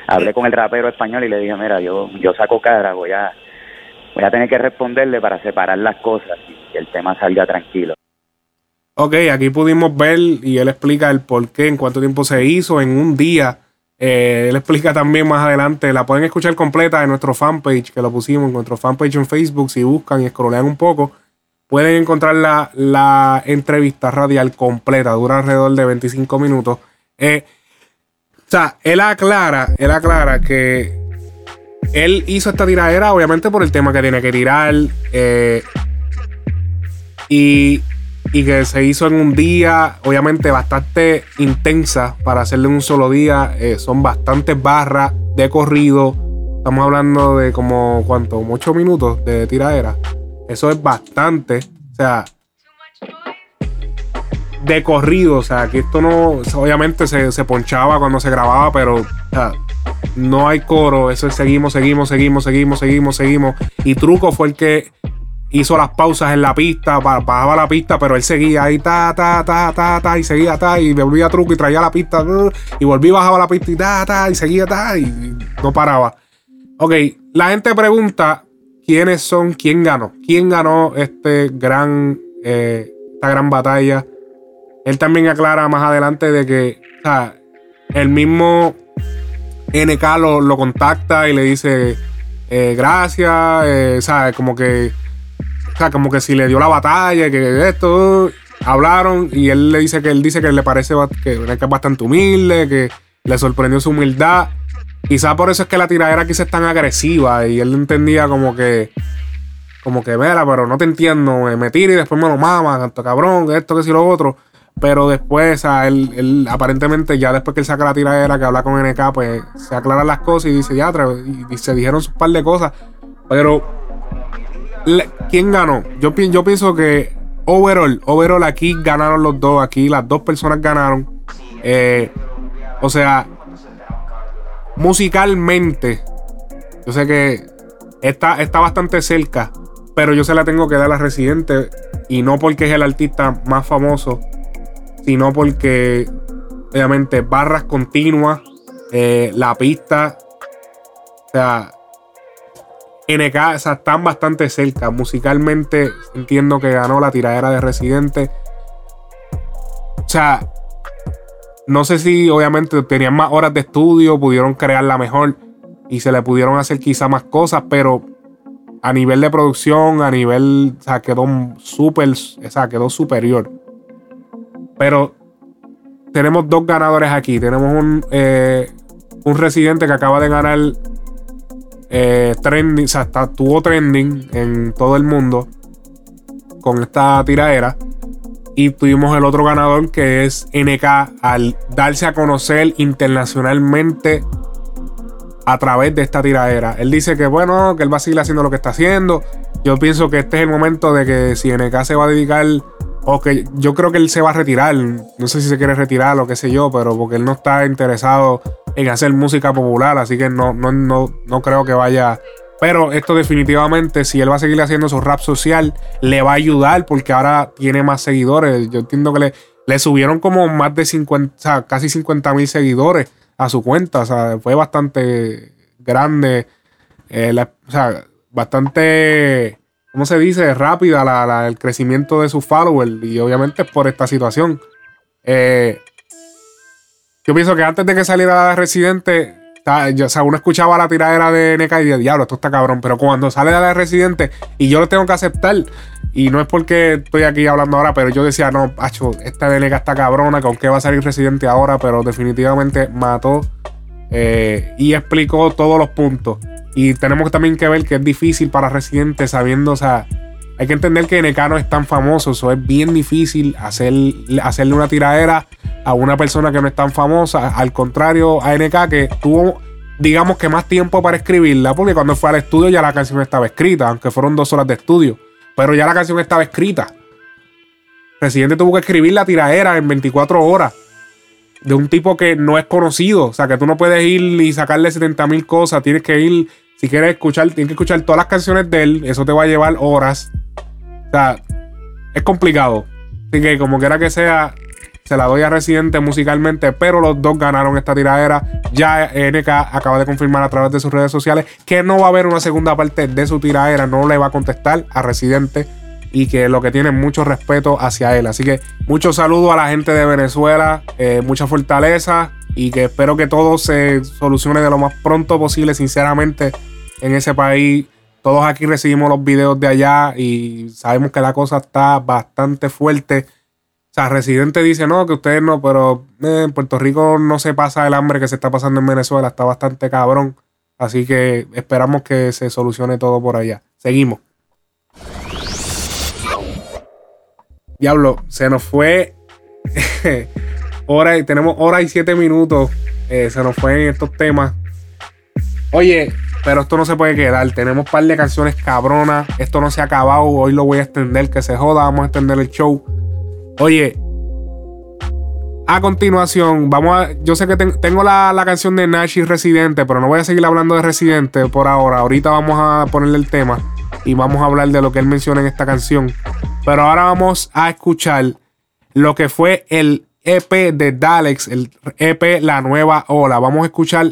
hablé con el rapero español y le dije, mira, yo yo saco cara, voy a voy a tener que responderle para separar las cosas y que el tema salga tranquilo. Ok, aquí pudimos ver y él explica el por qué, en cuánto tiempo se hizo, en un día. Eh, él explica también más adelante, la pueden escuchar completa en nuestro fanpage, que lo pusimos en nuestro fanpage en Facebook, si buscan y scrollean un poco, pueden encontrar la, la entrevista radial completa, dura alrededor de 25 minutos. Eh, sea, él aclara, él aclara que él hizo esta tiradera, obviamente, por el tema que tiene que tirar. eh, y, que se hizo en un día, obviamente, bastante intensa para hacerle en un solo día. eh, son bastantes barras de corrido. Estamos hablando de como, ¿cuánto? Como 8 minutos de tiradera. Eso es bastante. O sea, de corrido. O sea, que esto no. Obviamente se, se ponchaba cuando se grababa, pero. o sea, no hay coro. Eso es seguimos, seguimos, seguimos, seguimos, seguimos, seguimos. Y Truco fue el que hizo las pausas en la pista, ba- bajaba la pista, pero él seguía ahí, ta, ta, ta, ta, ta, y seguía, ta, y volvía Truco y traía la pista, uh, y volvía y bajaba la pista y ta, ta, y seguía, ta, y no paraba. Ok, la gente pregunta quiénes son, quién ganó, quién ganó este gran, eh, esta gran batalla. Él también aclara más adelante de que, o sea, el mismo NK lo, contacta y le dice eh, gracias, eh, ¿sabes? Como que, o sea, como que si le dio la batalla, que esto, hablaron y él le dice que él dice que le parece que es bastante humilde, que le sorprendió su humildad. Quizá por eso es que la tiradera quizá es tan agresiva y él entendía como que, como que, mira, pero no te entiendo, me, tira y después me lo mama, canto cabrón, esto, que si lo otro. Pero después, o sea, él, él aparentemente ya después que él saca la tiradera, que habla con NK, pues se aclaran las cosas y dice, ya, y, y se dijeron un par de cosas. Pero, ¿quién ganó? Yo pienso que overall, overall aquí ganaron los dos, aquí las dos personas ganaron. Eh, o sea, musicalmente, yo sé que está, está bastante cerca, pero yo se la tengo que dar a Residente. Y no porque es el artista más famoso, sino porque, obviamente, barras continuas, eh, la pista, o sea, NK, o sea, están bastante cerca. Musicalmente, entiendo que ganó la tiradera de Residente. O sea, no sé si obviamente tenían más horas de estudio, pudieron crearla mejor y se le pudieron hacer quizá más cosas, pero a nivel de producción, a nivel, o sea, quedó súper, o sea, quedó superior. Pero tenemos dos ganadores aquí. Tenemos un, eh, un residente que acaba de ganar eh, trending, o sea, está, tuvo trending en todo el mundo con esta tiraera. Y tuvimos el otro ganador que es NK al darse a conocer internacionalmente a través de esta tiradera. Él dice que bueno, que él va a seguir haciendo lo que está haciendo. Yo pienso que este es el momento de que si NK se va a dedicar, o yo creo que él se va a retirar. No sé si se quiere retirar o qué sé yo, pero porque él no está interesado en hacer música popular, así que no, no, no, no creo que vaya pero esto definitivamente, si él va a seguir haciendo su rap social, le va a ayudar porque ahora tiene más seguidores. Yo entiendo que le, subieron como más de 50, o sea, casi 50 mil seguidores a su cuenta. O sea, fue bastante grande. eh, o sea, bastante, ¿cómo se dice? Rápida la- la- el crecimiento de sus followers. Y obviamente es por esta situación. Eh, yo pienso que antes de que saliera Residente, yo- o sea, uno escuchaba la tiradera de NK y decía, diablo, esto está cabrón. Pero cuando sale la de Residente y yo lo tengo que aceptar, y no es porque estoy aquí hablando ahora, pero yo decía, no, pacho, esta de está cabrona, con qué va a salir Residente ahora, pero definitivamente mató eh, y explicó todos los puntos. Y tenemos también que ver que es difícil para Residente sabiendo, o sea, hay que entender que NK no es tan famoso, eso es bien difícil hacer, hacerle una tiradera a una persona que no es tan famosa. Al contrario, a NK que tuvo, digamos que más tiempo para escribirla, porque cuando fue al estudio ya la canción estaba escrita, aunque fueron dos horas de estudio, pero ya la canción estaba escrita. Residente tuvo que escribir la tiradera en 24 horas de un tipo que no es conocido. O sea, que tú no puedes ir y sacarle 70 mil cosas. Tienes que ir, si quieres escuchar, tienes que escuchar todas las canciones de él. Eso te va a llevar horas. O sea, es complicado. Así que como quiera que sea, se la doy a Residente musicalmente, pero los dos ganaron esta tiradera. Ya NK acaba de confirmar a través de sus redes sociales que no va a haber una segunda parte de su tiradera, no le va a contestar a Residente y que lo que tiene mucho respeto hacia él. Así que mucho saludo a la gente de Venezuela, eh, mucha fortaleza y que espero que todo se solucione de lo más pronto posible, sinceramente, en ese país. Todos aquí recibimos los videos de allá y sabemos que la cosa está bastante fuerte. O sea, Residente dice, no, que ustedes no, pero eh, en Puerto Rico no se pasa el hambre que se está pasando en Venezuela, está bastante cabrón. Así que esperamos que se solucione todo por allá. Seguimos. Diablo, se nos fue hora y tenemos hora y siete minutos. eh, se nos fue en estos temas. Oye, pero esto no se puede quedar. Tenemos un par de canciones cabronas. Esto no se ha acabado. Hoy lo voy a extender. Que se joda. Vamos a extender el show. Oye, a continuación, vamos a. Yo sé que ten- tengo la, la canción de Nashi Residente, pero no voy a seguir hablando de Residente por ahora. Ahorita vamos a ponerle el tema y vamos a hablar de lo que él menciona en esta canción. Pero ahora vamos a escuchar lo que fue el EP de Dalex, el EP La Nueva Ola. Vamos a escuchar.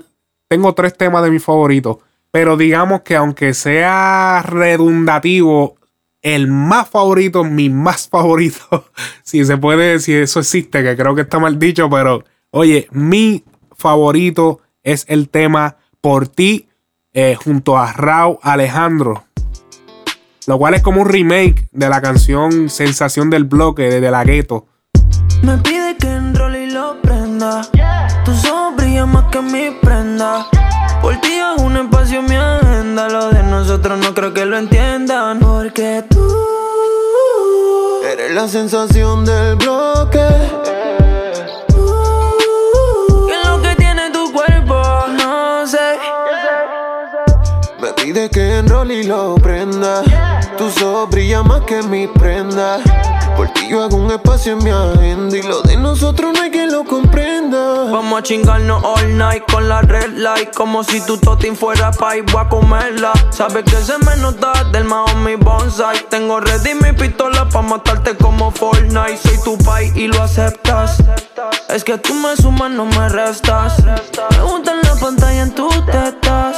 Tengo tres temas de mis favoritos, pero digamos que aunque sea redundativo, el más favorito, mi más favorito, si se puede, si eso existe, que creo que está mal dicho, pero oye, mi favorito es el tema Por ti eh, junto a Raúl Alejandro. Lo cual es como un remake de la canción Sensación del Bloque de, de la Gueto. Me pide que enrole y lo prenda. Tus ojos brillan más que mi la sensación del bloque. Pide que enrole y lo prenda. Tu ojos brillan más que mi prenda. Por ti yo hago un espacio en mi agenda. Y lo de nosotros no hay quien lo comprenda. Vamos a chingarnos all night con la red light. Como si tu totin fuera pa' y voy a comerla. Sabes que se me nota del mi bonsai. Tengo ready mi pistola pa' matarte como Fortnite. Soy tu pai y lo aceptas. Es que tú me sumas, no me restas. Me gusta en la pantalla en tus tetas.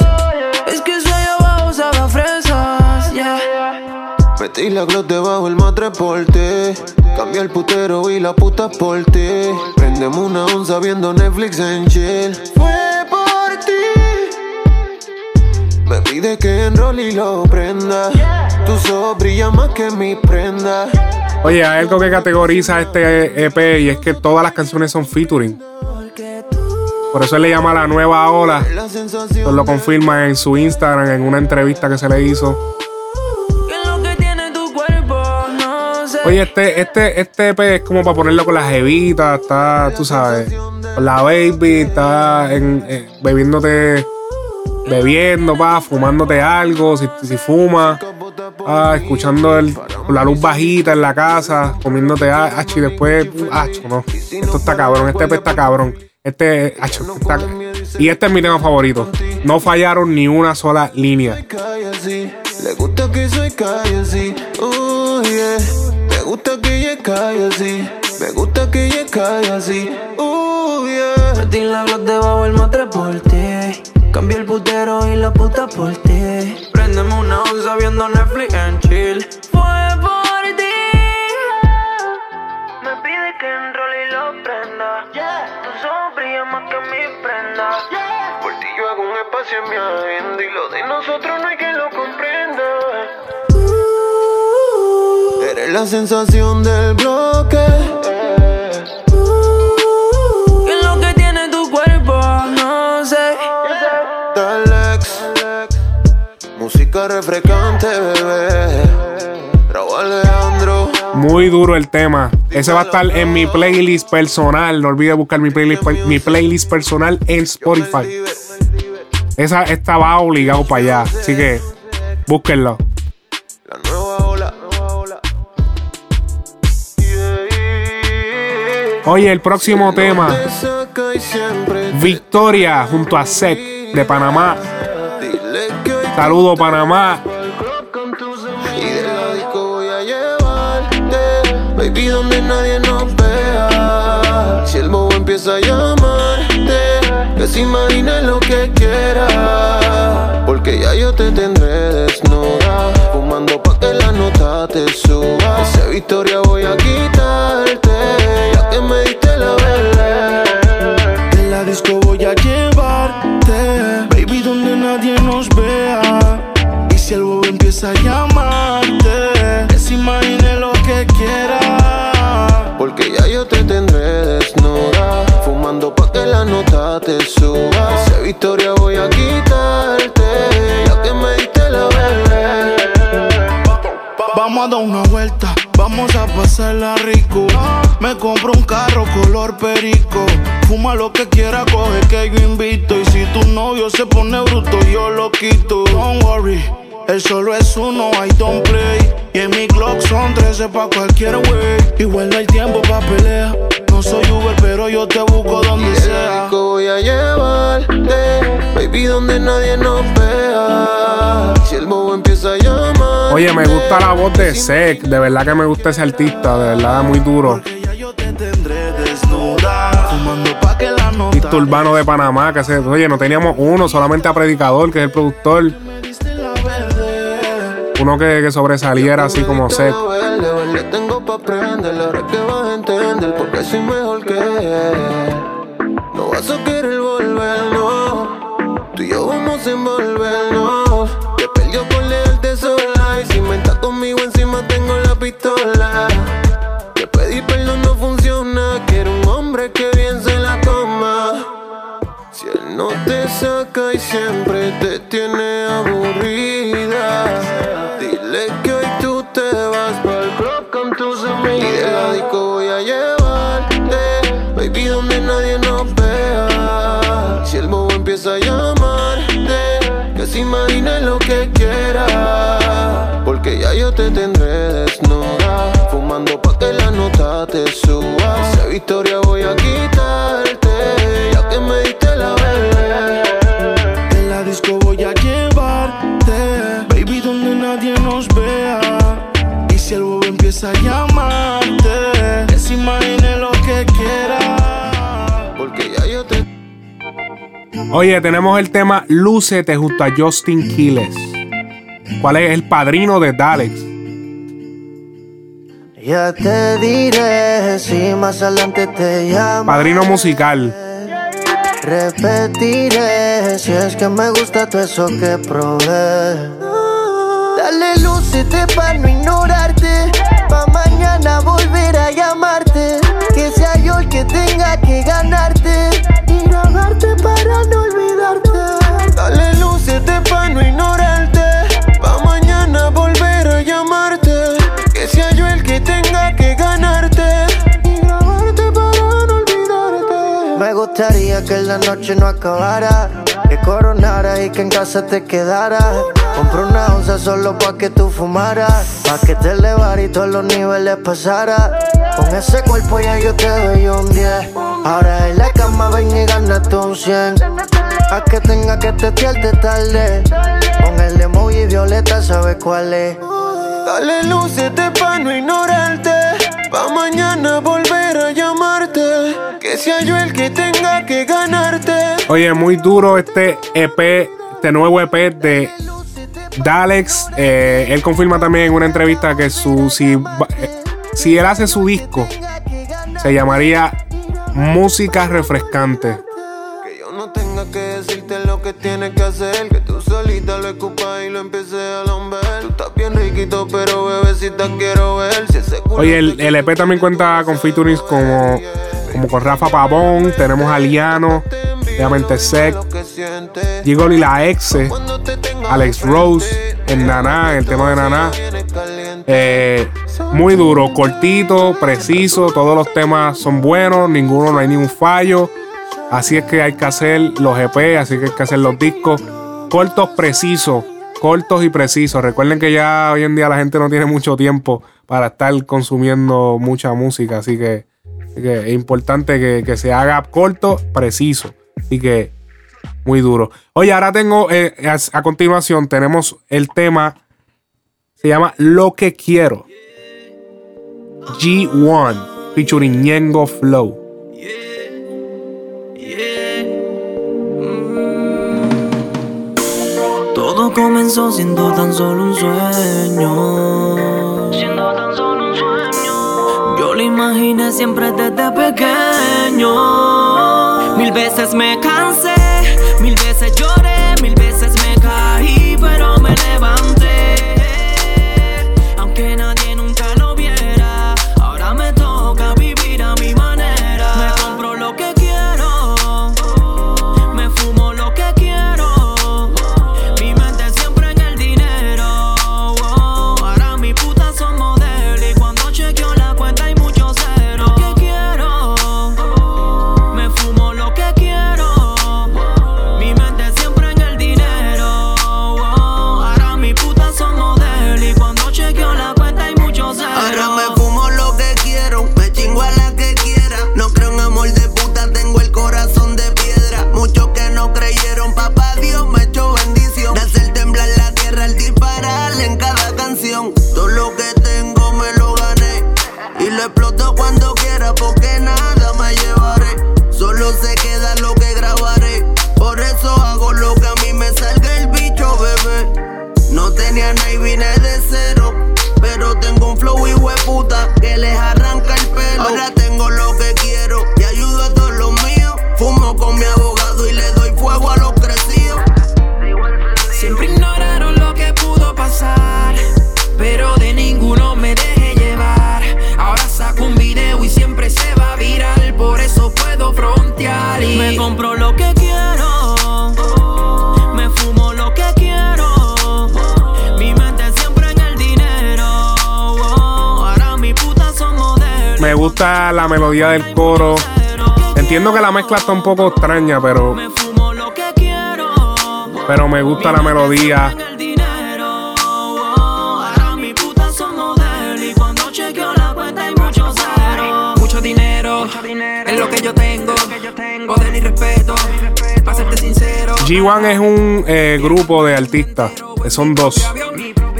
Metí la glock debajo el matre por ti. Cambia el putero y la puta por ti. Prendemos una onza viendo Netflix en chill. Fue por ti. Me pide que enrolle y lo prenda. Tus ojos más que mi prenda. Oye, hay algo que categoriza este EP y es que todas las canciones son featuring. Por eso él le llama la nueva ola. Él lo confirma en su Instagram en una entrevista que se le hizo. Oye, este, este, este EP es como para ponerlo con las jevitas, está, tú sabes, con la baby, está en, eh, bebiéndote, bebiendo, pa, fumándote algo, si, si fuma, ah, escuchando el, la luz bajita en la casa, comiéndote ach, y después, uh, acho, no, esto está cabrón, este EP está cabrón, este, acho, está- y este es mi tema favorito, no fallaron ni una sola línea. yeah. Me gusta que ella calle así. Me gusta que ella calle así. Oh, yeah. Metí la glock debajo el matre por ti. Cambié el putero y la puta por ti. Prendeme una onza viendo Netflix en chill. Fue por ti. Me pide que enrole y lo prenda. Tus ojos brillan más que mi prenda. Por ti yo hago un espacio en mi agenda. Y lo de nosotros no hay quien lo comprenda. La sensación del bloque. ¿Qué es lo que tiene tu cuerpo? No sé. Dalex. Música refrescante, bebé. Raúl Alejandro. Muy duro el tema. Ese va a estar en mi playlist personal. No olvides buscar mi playlist, mi playlist personal en Spotify. Esa esta va obligado para allá. Así que búsquenlo. Oye, el próximo tema. Victoria junto a Sec de Panamá. Saludo Panamá. Y de la disco voy a llevarte. Baby, donde nadie nos vea. Si el bobo empieza a llamarte, que se imagine lo que quiera. Porque ya yo te tendré desnuda. Fumando pa' que la nota te suba. Esa victoria voy a quitarte. Que me diste la verdad. En la disco voy a llevarte, baby, donde nadie nos vea. Y si el bobo empieza a llamarte, que se imagine lo que quiera. Porque ya yo te tendré desnuda Fumando pa' que la nota te suba Esa victoria voy a quitarte Vamos a dar una vuelta, vamos a pasarla rico. Me compro un carro color perico. Fuma lo que quiera, coge que yo invito. Y si tu novio se pone bruto, yo lo quito. Don't worry, él solo es uno, I don't play. Y en mi Glock son 13 pa' cualquier wey. Igual no hay tiempo pa' pelea. No soy Uber, pero yo te busco donde Y de la sea. voy a llevarte Baby, donde nadie nos vea Si el bobo empieza a llamar Oye, me gusta la voz de Sec. De verdad que me gusta ese artista. De verdad, muy duro. La. Tito Urbano de Panamá. Que se, oye, no teníamos uno, solamente a Predicador, que es el productor. Uno que, que sobresaliera así como Sec. Tengo pa' prender Ahora que vas a entender Porque soy mejor que No vas a querer volver, no Tú y yo vamos a envolvernos tengo la pistola. Que pedir perdón no funciona. Quiero un hombre que bien se la coma. Si él no te saca y siempre te tiene aburrida te suba. Esa victoria voy a quitarte. Ya que me diste la bebé. En la disco voy a llevarte, baby, donde nadie nos vea. Y si el bobo empieza a llamarte, que se imagine lo que quiera. Porque ya yo te. Oye, tenemos el tema Lúcete junto a Justin Quiles. ¿Cuál es el padrino de Dalex? Ya te diré si más adelante te llamo. Padrino musical. Repetiré si es que me gusta todo eso que probé. Dale lúcete pa' no ignorarte. Pa' mañana volver a llamarte. Que sea yo el que tenga que ganarte. Y grabarte para no olvidarte. Dale lúcete pa' no ignorarte. Gustaría que la noche no acabara. Que coronara y que en casa te quedara. Compré una onza solo pa' que tú fumaras. Pa' que te elevara y todos los niveles pasara. Con ese cuerpo ya yo te doy un 10. Ahora en la cama ven y gánate un 100. A que tenga que testearte tarde. Con el emoji violeta, ¿sabes cuál es? Dale lúcete pa' no ignorarte. Pa' mañana volver a llamarte. Que sea yo el que tenga que ganarte. Oye, muy duro este EP, este nuevo EP de Dalex. Eh, él confirma también en una entrevista que su si, eh, si él hace su disco, se llamaría Música Refrescante. Que yo no tenga que decirte que tienes que hacer. Que tú solita lo escupas y lo empieces a lamber. Tú estás bien riquito, pero bebecita quiero ver. Si ese culo Oye, el, el EP también cuenta con featurings como, como con Rafa Pavón, tenemos a Liano, obviamente Sec, Gigoli la Exe, Alex Rose, el Naná, el tema de Naná. Eh, muy duro, cortito, preciso, todos los temas son buenos, ninguno, no hay ningún fallo. Así es que hay que hacer los EP, así que hay que hacer los discos cortos, precisos, cortos y precisos. Recuerden que ya hoy en día la gente no tiene mucho tiempo para estar consumiendo mucha música, así que, es importante que, se haga corto, preciso. Así que muy duro. Oye, ahora tengo, eh, a, a continuación tenemos el tema, se llama Lo que quiero. G1, featuring Ñengo Flow. Todo comenzó siendo tan solo un sueño. Siendo tan solo un sueño. Yo lo imaginé siempre desde pequeño. Mil veces me cansé, mil veces lloré, Me gusta la melodía del coro. Entiendo que la mezcla está un poco extraña, pero. Pero me gusta la melodía. Es G1 es un eh, grupo de artistas. Son dos.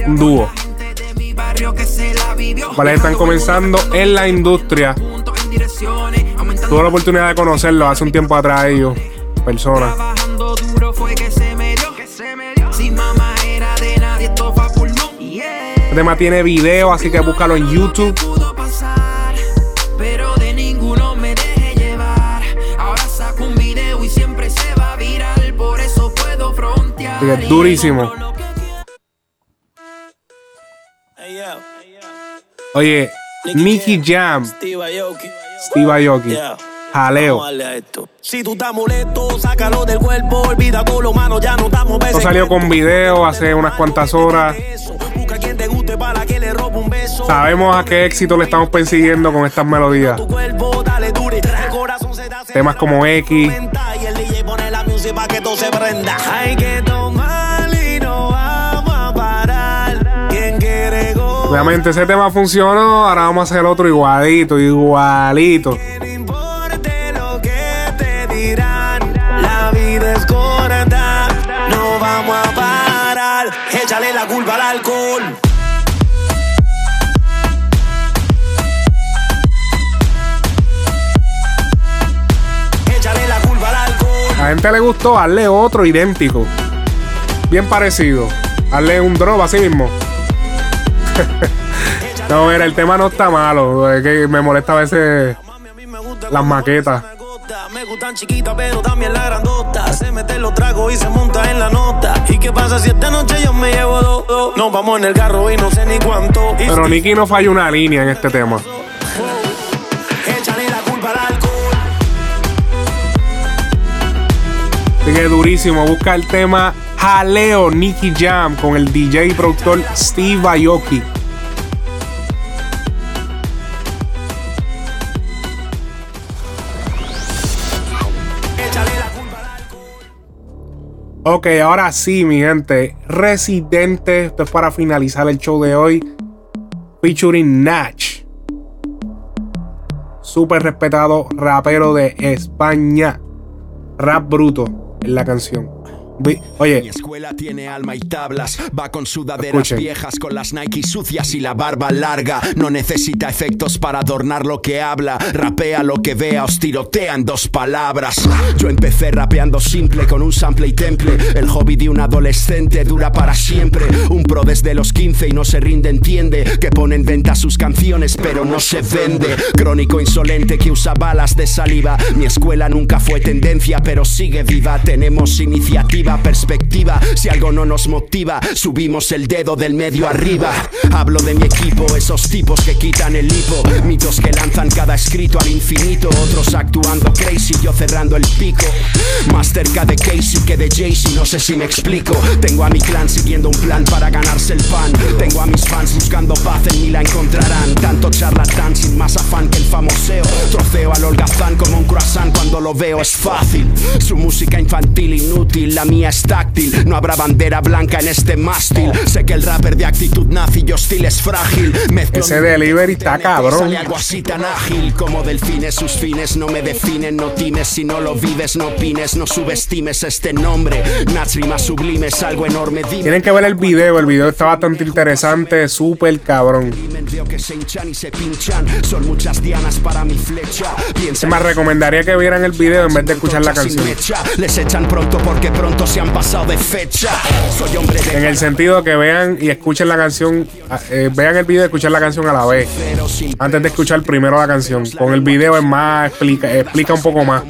Un dúo. Cuales están comenzando en la industria. Tuve la oportunidad de conocerlos hace un tiempo atrás ellos. Personas. El tema tiene video, así que búscalo en YouTube. pasar, pero de Oye, Nicky Jam, Steve Aoki. Jaleo. Si tú estás molesto, sácalo del cuerpo, olvida con lo malo, ya no estamos Esto salió con video hace unas cuantas horas. Sabemos a qué éxito le estamos persiguiendo con estas melodías. Temas como X. Obviamente ese tema funcionó, ahora vamos a hacer otro igualito, igualito. Échale la culpa al alcohol. Échale la culpa al alcohol. A la gente le gustó, hazle otro idéntico. Bien parecido. Hazle un drop así mismo. no, mira, el tema no está malo. Es que me molesta a veces las maquetas. Me gustan chiquitas, pero también la grandota. Se mete los tragos y se monta en la nota. ¿Y qué pasa si esta noche yo me llevo dos? dos? Nos vamos en el carro y no sé ni cuánto. Y Pero Nicky no falla una línea en este tema. Así que durísimo. Busca el tema Jaleo Nicky Jam con el DJ y productor Steve Aoki. Ok, ahora sí, mi gente. Residente. Esto es para finalizar el show de hoy. Featuring Natch. Súper respetado rapero de España. Rap bruto en la canción. Vi- Oye, Mi escuela tiene alma y tablas, va con sudaderas Escuchen. viejas, con las Nike sucias y la barba larga. No necesita efectos para adornar lo que habla. Rapea lo que vea, os tirotea en dos palabras. Yo empecé rapeando simple con un sample y temple. El hobby de un adolescente dura para siempre. Un pro desde los 15 y no se rinde, entiende que pone en venta sus canciones, pero no se vende. Crónico insolente que usa balas de saliva. Mi escuela nunca fue tendencia, pero sigue viva. Tenemos iniciativa, perspectiva. Si algo no nos motiva, subimos el dedo del medio arriba. Hablo de mi equipo, esos tipos que quitan el hipo. Mitos que lanzan cada escrito al infinito. Otros actuando crazy, yo cerrando el pico. Más cerca de Casey que de Jay-Z, no sé si me explico. Tengo a mi clan siguiendo un plan para ganarse el pan. Tengo a mis fans buscando paz, en mí la encontrarán. Tanto charlatán sin más afán que el famoseo. Troceo al holgazán como un croissant cuando lo veo es fácil. Su música infantil inútil, la mía es táctil. No habrá bandera blanca en este mástil. Sé que el rapper de actitud nazi y hostil es frágil. Mezclo ese delivery está cabrón. Sale algo así tan ágil como delfines, sus fines no me definen, no times si no lo vives, no opines, no subestimes este nombre. Nach rimas sublimes, algo enorme, dime. tienen que ver el video. El video está bastante interesante. Súper cabrón. Veo que se hinchan y se pinchan, son muchas dianas para mi flecha. Piensa me recomendaría que vieran el video en vez de escuchar la canción. mecha, les echan pronto porque pronto se han pasado de fecha. Soy hombre de En el sentido que vean y escuchen la canción, eh, vean el video y escuchen la canción a la vez. Antes de escuchar primero la canción. Con el video es más, explica, explica un poco más.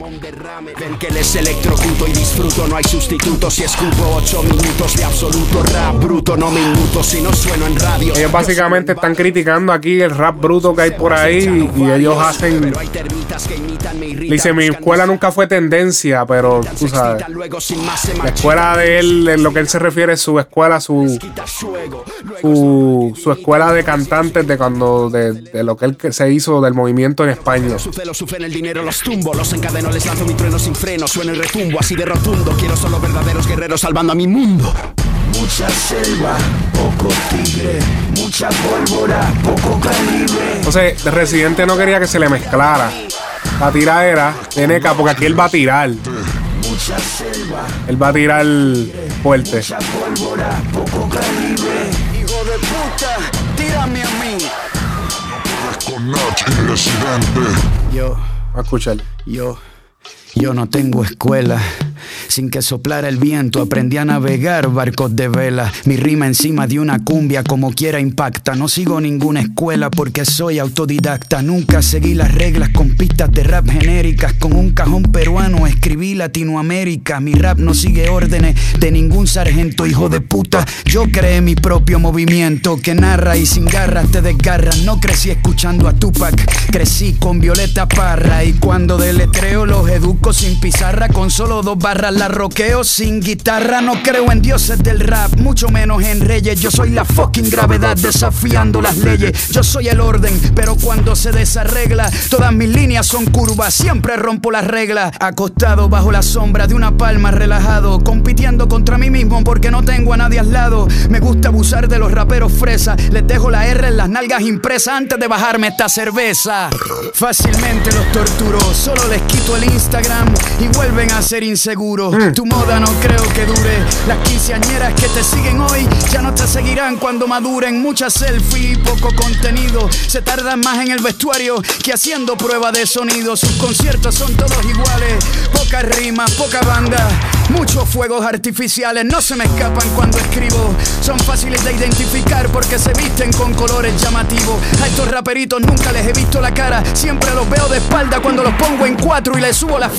Ven que les electrocuto y disfruto, no hay sustituto si escupo ocho minutos de absoluto rap bruto, no me inmuto si no sueno en radio. Ellos básicamente están criticando aquí el rap bruto que hay por ahí y ellos hacen... Dice, mi escuela nunca fue tendencia, pero tú sabes. La escuela de él, en lo que él se refiere, es su escuela, su, su, su escuela de cantantes de cuando, de, de lo que él se hizo del movimiento en España. Su celo sufren el dinero, los tumbo, los encadeno, les lanzo mi trueno sin freno, sueno y retumbo así de rotundo. Quiero solo verdaderos guerreros salvando a mi mundo. Mucha selva, poco tigre, mucha pólvora, poco calibre. Entonces, Residente no quería que se le mezclara. la tiradera de Neca, porque aquí él va a tirar. Mucha selva, Él va a tirar fuerte. mucha pólvora, poco calibre. Hijo de puta, tírame a mí. Con Nach y Residente. Yo, a escuchar. Yo, yo no tengo escuela. Sin que soplara el viento aprendí a navegar barcos de vela. Mi rima encima de una cumbia como quiera impacta. No sigo ninguna escuela porque soy autodidacta. Nunca seguí las reglas con pistas de rap genéricas. Con un cajón peruano escribí Latinoamérica. Mi rap no sigue órdenes de ningún sargento, hijo de puta. Yo creé mi propio movimiento que narra y sin garras te desgarras. No crecí escuchando a Tupac, crecí con Violeta Parra. Y cuando deletreo los educo sin pizarra, con solo dos barras la roqueo sin guitarra. No creo en dioses del rap, mucho menos en reyes. Yo soy la fucking gravedad desafiando las leyes. Yo soy el orden, pero cuando se desarregla, todas mis líneas son curvas. Siempre rompo las reglas. Acostado bajo la sombra de una palma, relajado, compitiendo contra mí mismo porque no tengo a nadie al lado. Me gusta abusar de los raperos fresas. Les dejo la R en las nalgas impresas antes de bajarme esta cerveza. Fácilmente los torturo, solo les quito el Instagram y vuelven a ser inseguros. Tu moda no creo que dure. Las quinceañeras que te siguen hoy ya no te seguirán cuando maduren. Muchas selfies y poco contenido. Se tardan más en el vestuario que haciendo prueba de sonido. Sus conciertos son todos iguales. Pocas rimas, poca banda. Muchos fuegos artificiales no se me escapan cuando escribo. Son fáciles de identificar porque se visten con colores llamativos. A estos raperitos nunca les he visto la cara. Siempre los veo de espalda cuando los pongo en cuatro y les subo la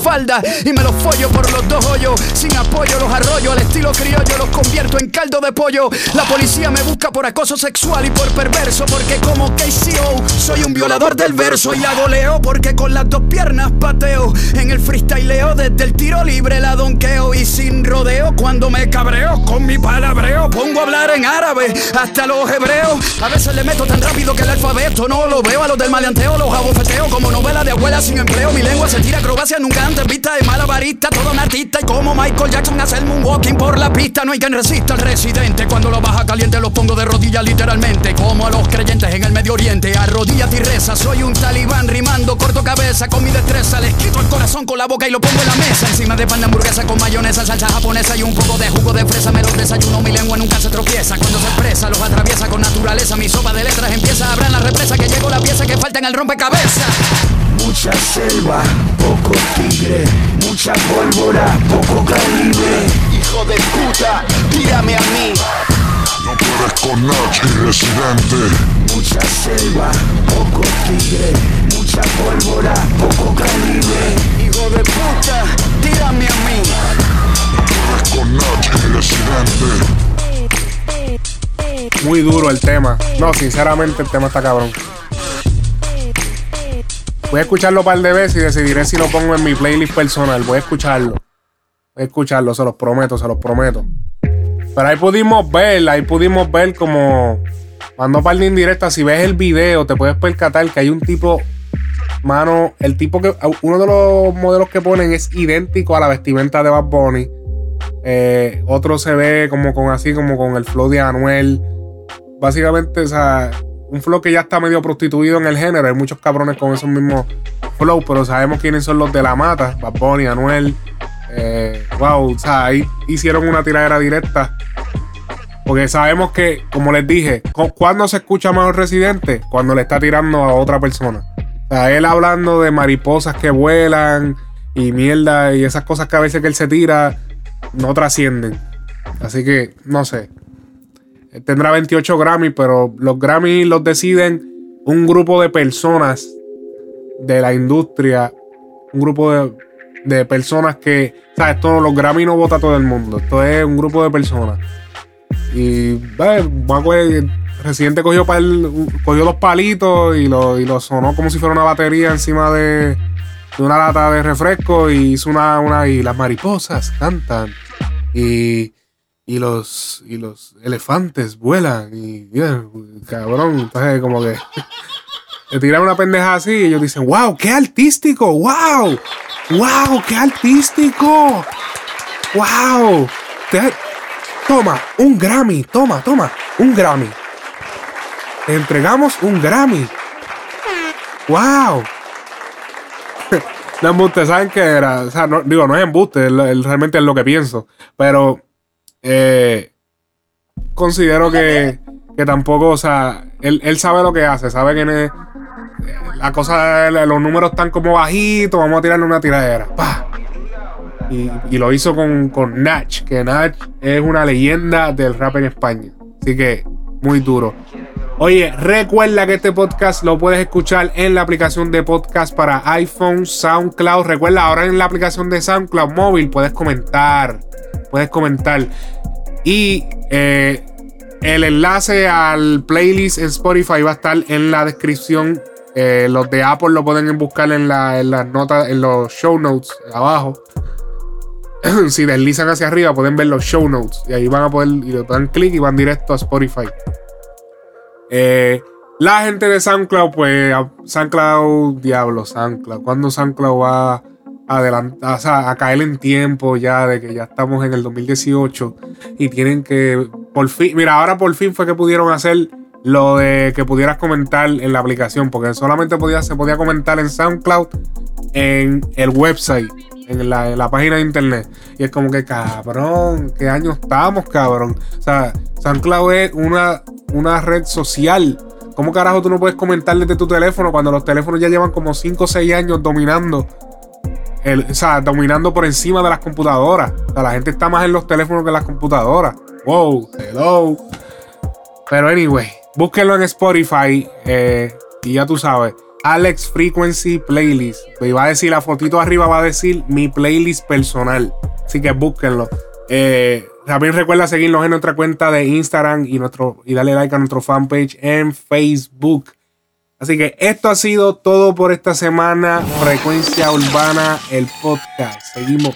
Y me los follo por los dos hoyos. Sin apoyo los arroyo al estilo criollo. Los convierto en caldo de pollo. La policía me busca por acoso sexual y por perverso. Porque como KCO soy un violador del verso. Y la goleo porque con las dos piernas pateo. En el freestyleo desde el tiro libre la donqueo. Y sin rodeo cuando me cabreo con mi palabreo. Pongo a hablar en árabe hasta los hebreos. A veces le meto tan rápido que el alfabeto no lo veo. A los del maleanteo los abofeteo como novela de abuela sin empleo. Mi lengua se tira acrobacia nunca antes vista de malabarista. Todo un artista y como Michael Jackson hace el moonwalking por la pista. No hay quien resista al residente. Cuando lo baja caliente los pongo de rodillas literalmente. Como a los creyentes en el Medio Oriente. Arrodíllate y reza. Soy un talibán rimando corto cabeza con mi destreza. Les quito el corazón con la boca y lo pongo en la mesa. Encima de pan de hamburguesa con mayonesa, salsa japonesa y un poco de jugo de fresa. Me los desayuno, mi lengua nunca se tropieza. Cuando se expresa, los atraviesa con naturaleza. Mi sopa de letras empieza a abrir la represa. Que llegó la pieza que falta en el rompecabezas. Mucha selva, poco tigre, mucha pólvora, poco calibre. Hijo de puta, tírame a mí. No puedes con Nach Residente. Mucha selva, poco tigre, mucha pólvora, poco calibre. Hijo de puta, tírame a mí. No puedes con Nach Residente. Muy duro el tema. No, sinceramente el tema está cabrón. Voy a escucharlo un par de veces y decidiré si lo pongo en mi playlist personal. Voy a escucharlo. Voy a escucharlo, se los prometo, se los prometo. Pero ahí pudimos ver, ahí pudimos ver como. Mando par de indirectas. Si ves el video, te puedes percatar que hay un tipo. Mano, el tipo que. Uno de los modelos que ponen es idéntico a la vestimenta de Bad Bunny. Eh, otro se ve como con así, como con el flow de Anuel. Básicamente, o sea, un flow que ya está medio prostituido en el género. Hay muchos cabrones con esos mismos flow, pero sabemos quiénes son los de la mata. Bad Bunny, Anuel. Eh, wow, o sea, ahí hicieron una tiradera directa. Porque sabemos que, como les dije, cu- ¿cuándo se escucha mejor Residente? Cuando le está tirando a otra persona. O sea, él hablando de mariposas que vuelan y mierda y esas cosas que a veces él se tira no trascienden. Así que, no sé. Tendrá 28 Grammy, pero los Grammy los deciden un grupo de personas de la industria. Un grupo de, de personas que. O sea, esto los Grammy no vota todo el mundo. Esto es un grupo de personas. Y bueno, que Residente cogió, pal- cogió los palitos y lo, y lo sonó como si fuera una batería encima de, de una lata de refresco y hizo una, una y las mariposas cantan y, y los y los elefantes vuelan y yeah, cabrón, entonces como que le tiran una pendeja así y ellos dicen, wow, qué artístico, wow, wow, qué artístico, wow, toma, un Grammy, toma, toma, un Grammy. Te entregamos un Grammy. ¡Wow! No embuste, ¿saben qué era? O sea, no- digo, no es embuste, realmente es lo que pienso. Pero eh, considero que, que tampoco, o sea, él, él sabe lo que hace, sabe que ne- la cosa, los números están como bajitos, vamos a tirarle una tiradera. ¡Pah! Y, y lo hizo con, con Nach, que Nach es una leyenda del rap en España. Así que, muy duro. Oye, recuerda que este podcast lo puedes escuchar en la aplicación de podcast para iPhone, SoundCloud. Recuerda, ahora en la aplicación de SoundCloud móvil puedes comentar. Puedes comentar. Y eh, el enlace al playlist en Spotify va a estar en la descripción. Eh, los de Apple lo pueden buscar en, la- en las notas, en los show notes abajo. si deslizan hacia arriba pueden ver los show notes. Y ahí van a poder, y le dan clic y van directo a Spotify. Eh, la gente de SoundCloud, pues SoundCloud, diablo, SoundCloud. ¿Cuándo SoundCloud va adelantar, o sea, a caer en tiempo ya de que ya estamos en el 2018 y tienen que, por fin, mira, ahora por fin fue que pudieron hacer lo de que pudieras comentar en la aplicación, porque solamente podía, se podía comentar en SoundCloud en el website, en la, página de internet. Y es como que, cabrón, ¿qué año estamos, cabrón? O sea, SoundCloud es una, una red social. ¿Cómo carajo tú no puedes comentar desde tu teléfono cuando los teléfonos ya llevan como 5 o 6 años dominando? El- o sea, dominando por encima de las computadoras. O sea, la gente está más en los teléfonos que en las computadoras. Wow, hello. Pero anyway, búsquenlo en Spotify eh, y ya tú sabes. Alex Frequency Playlist. Y va a decir, la fotito arriba va a decir mi playlist personal. Así que búsquenlo. Eh, también recuerda seguirnos en nuestra cuenta de Instagram y, nuestro, y darle like a nuestro fanpage en Facebook. Así que esto ha sido todo por esta semana. Frecuencia Urbana, el podcast. Seguimos.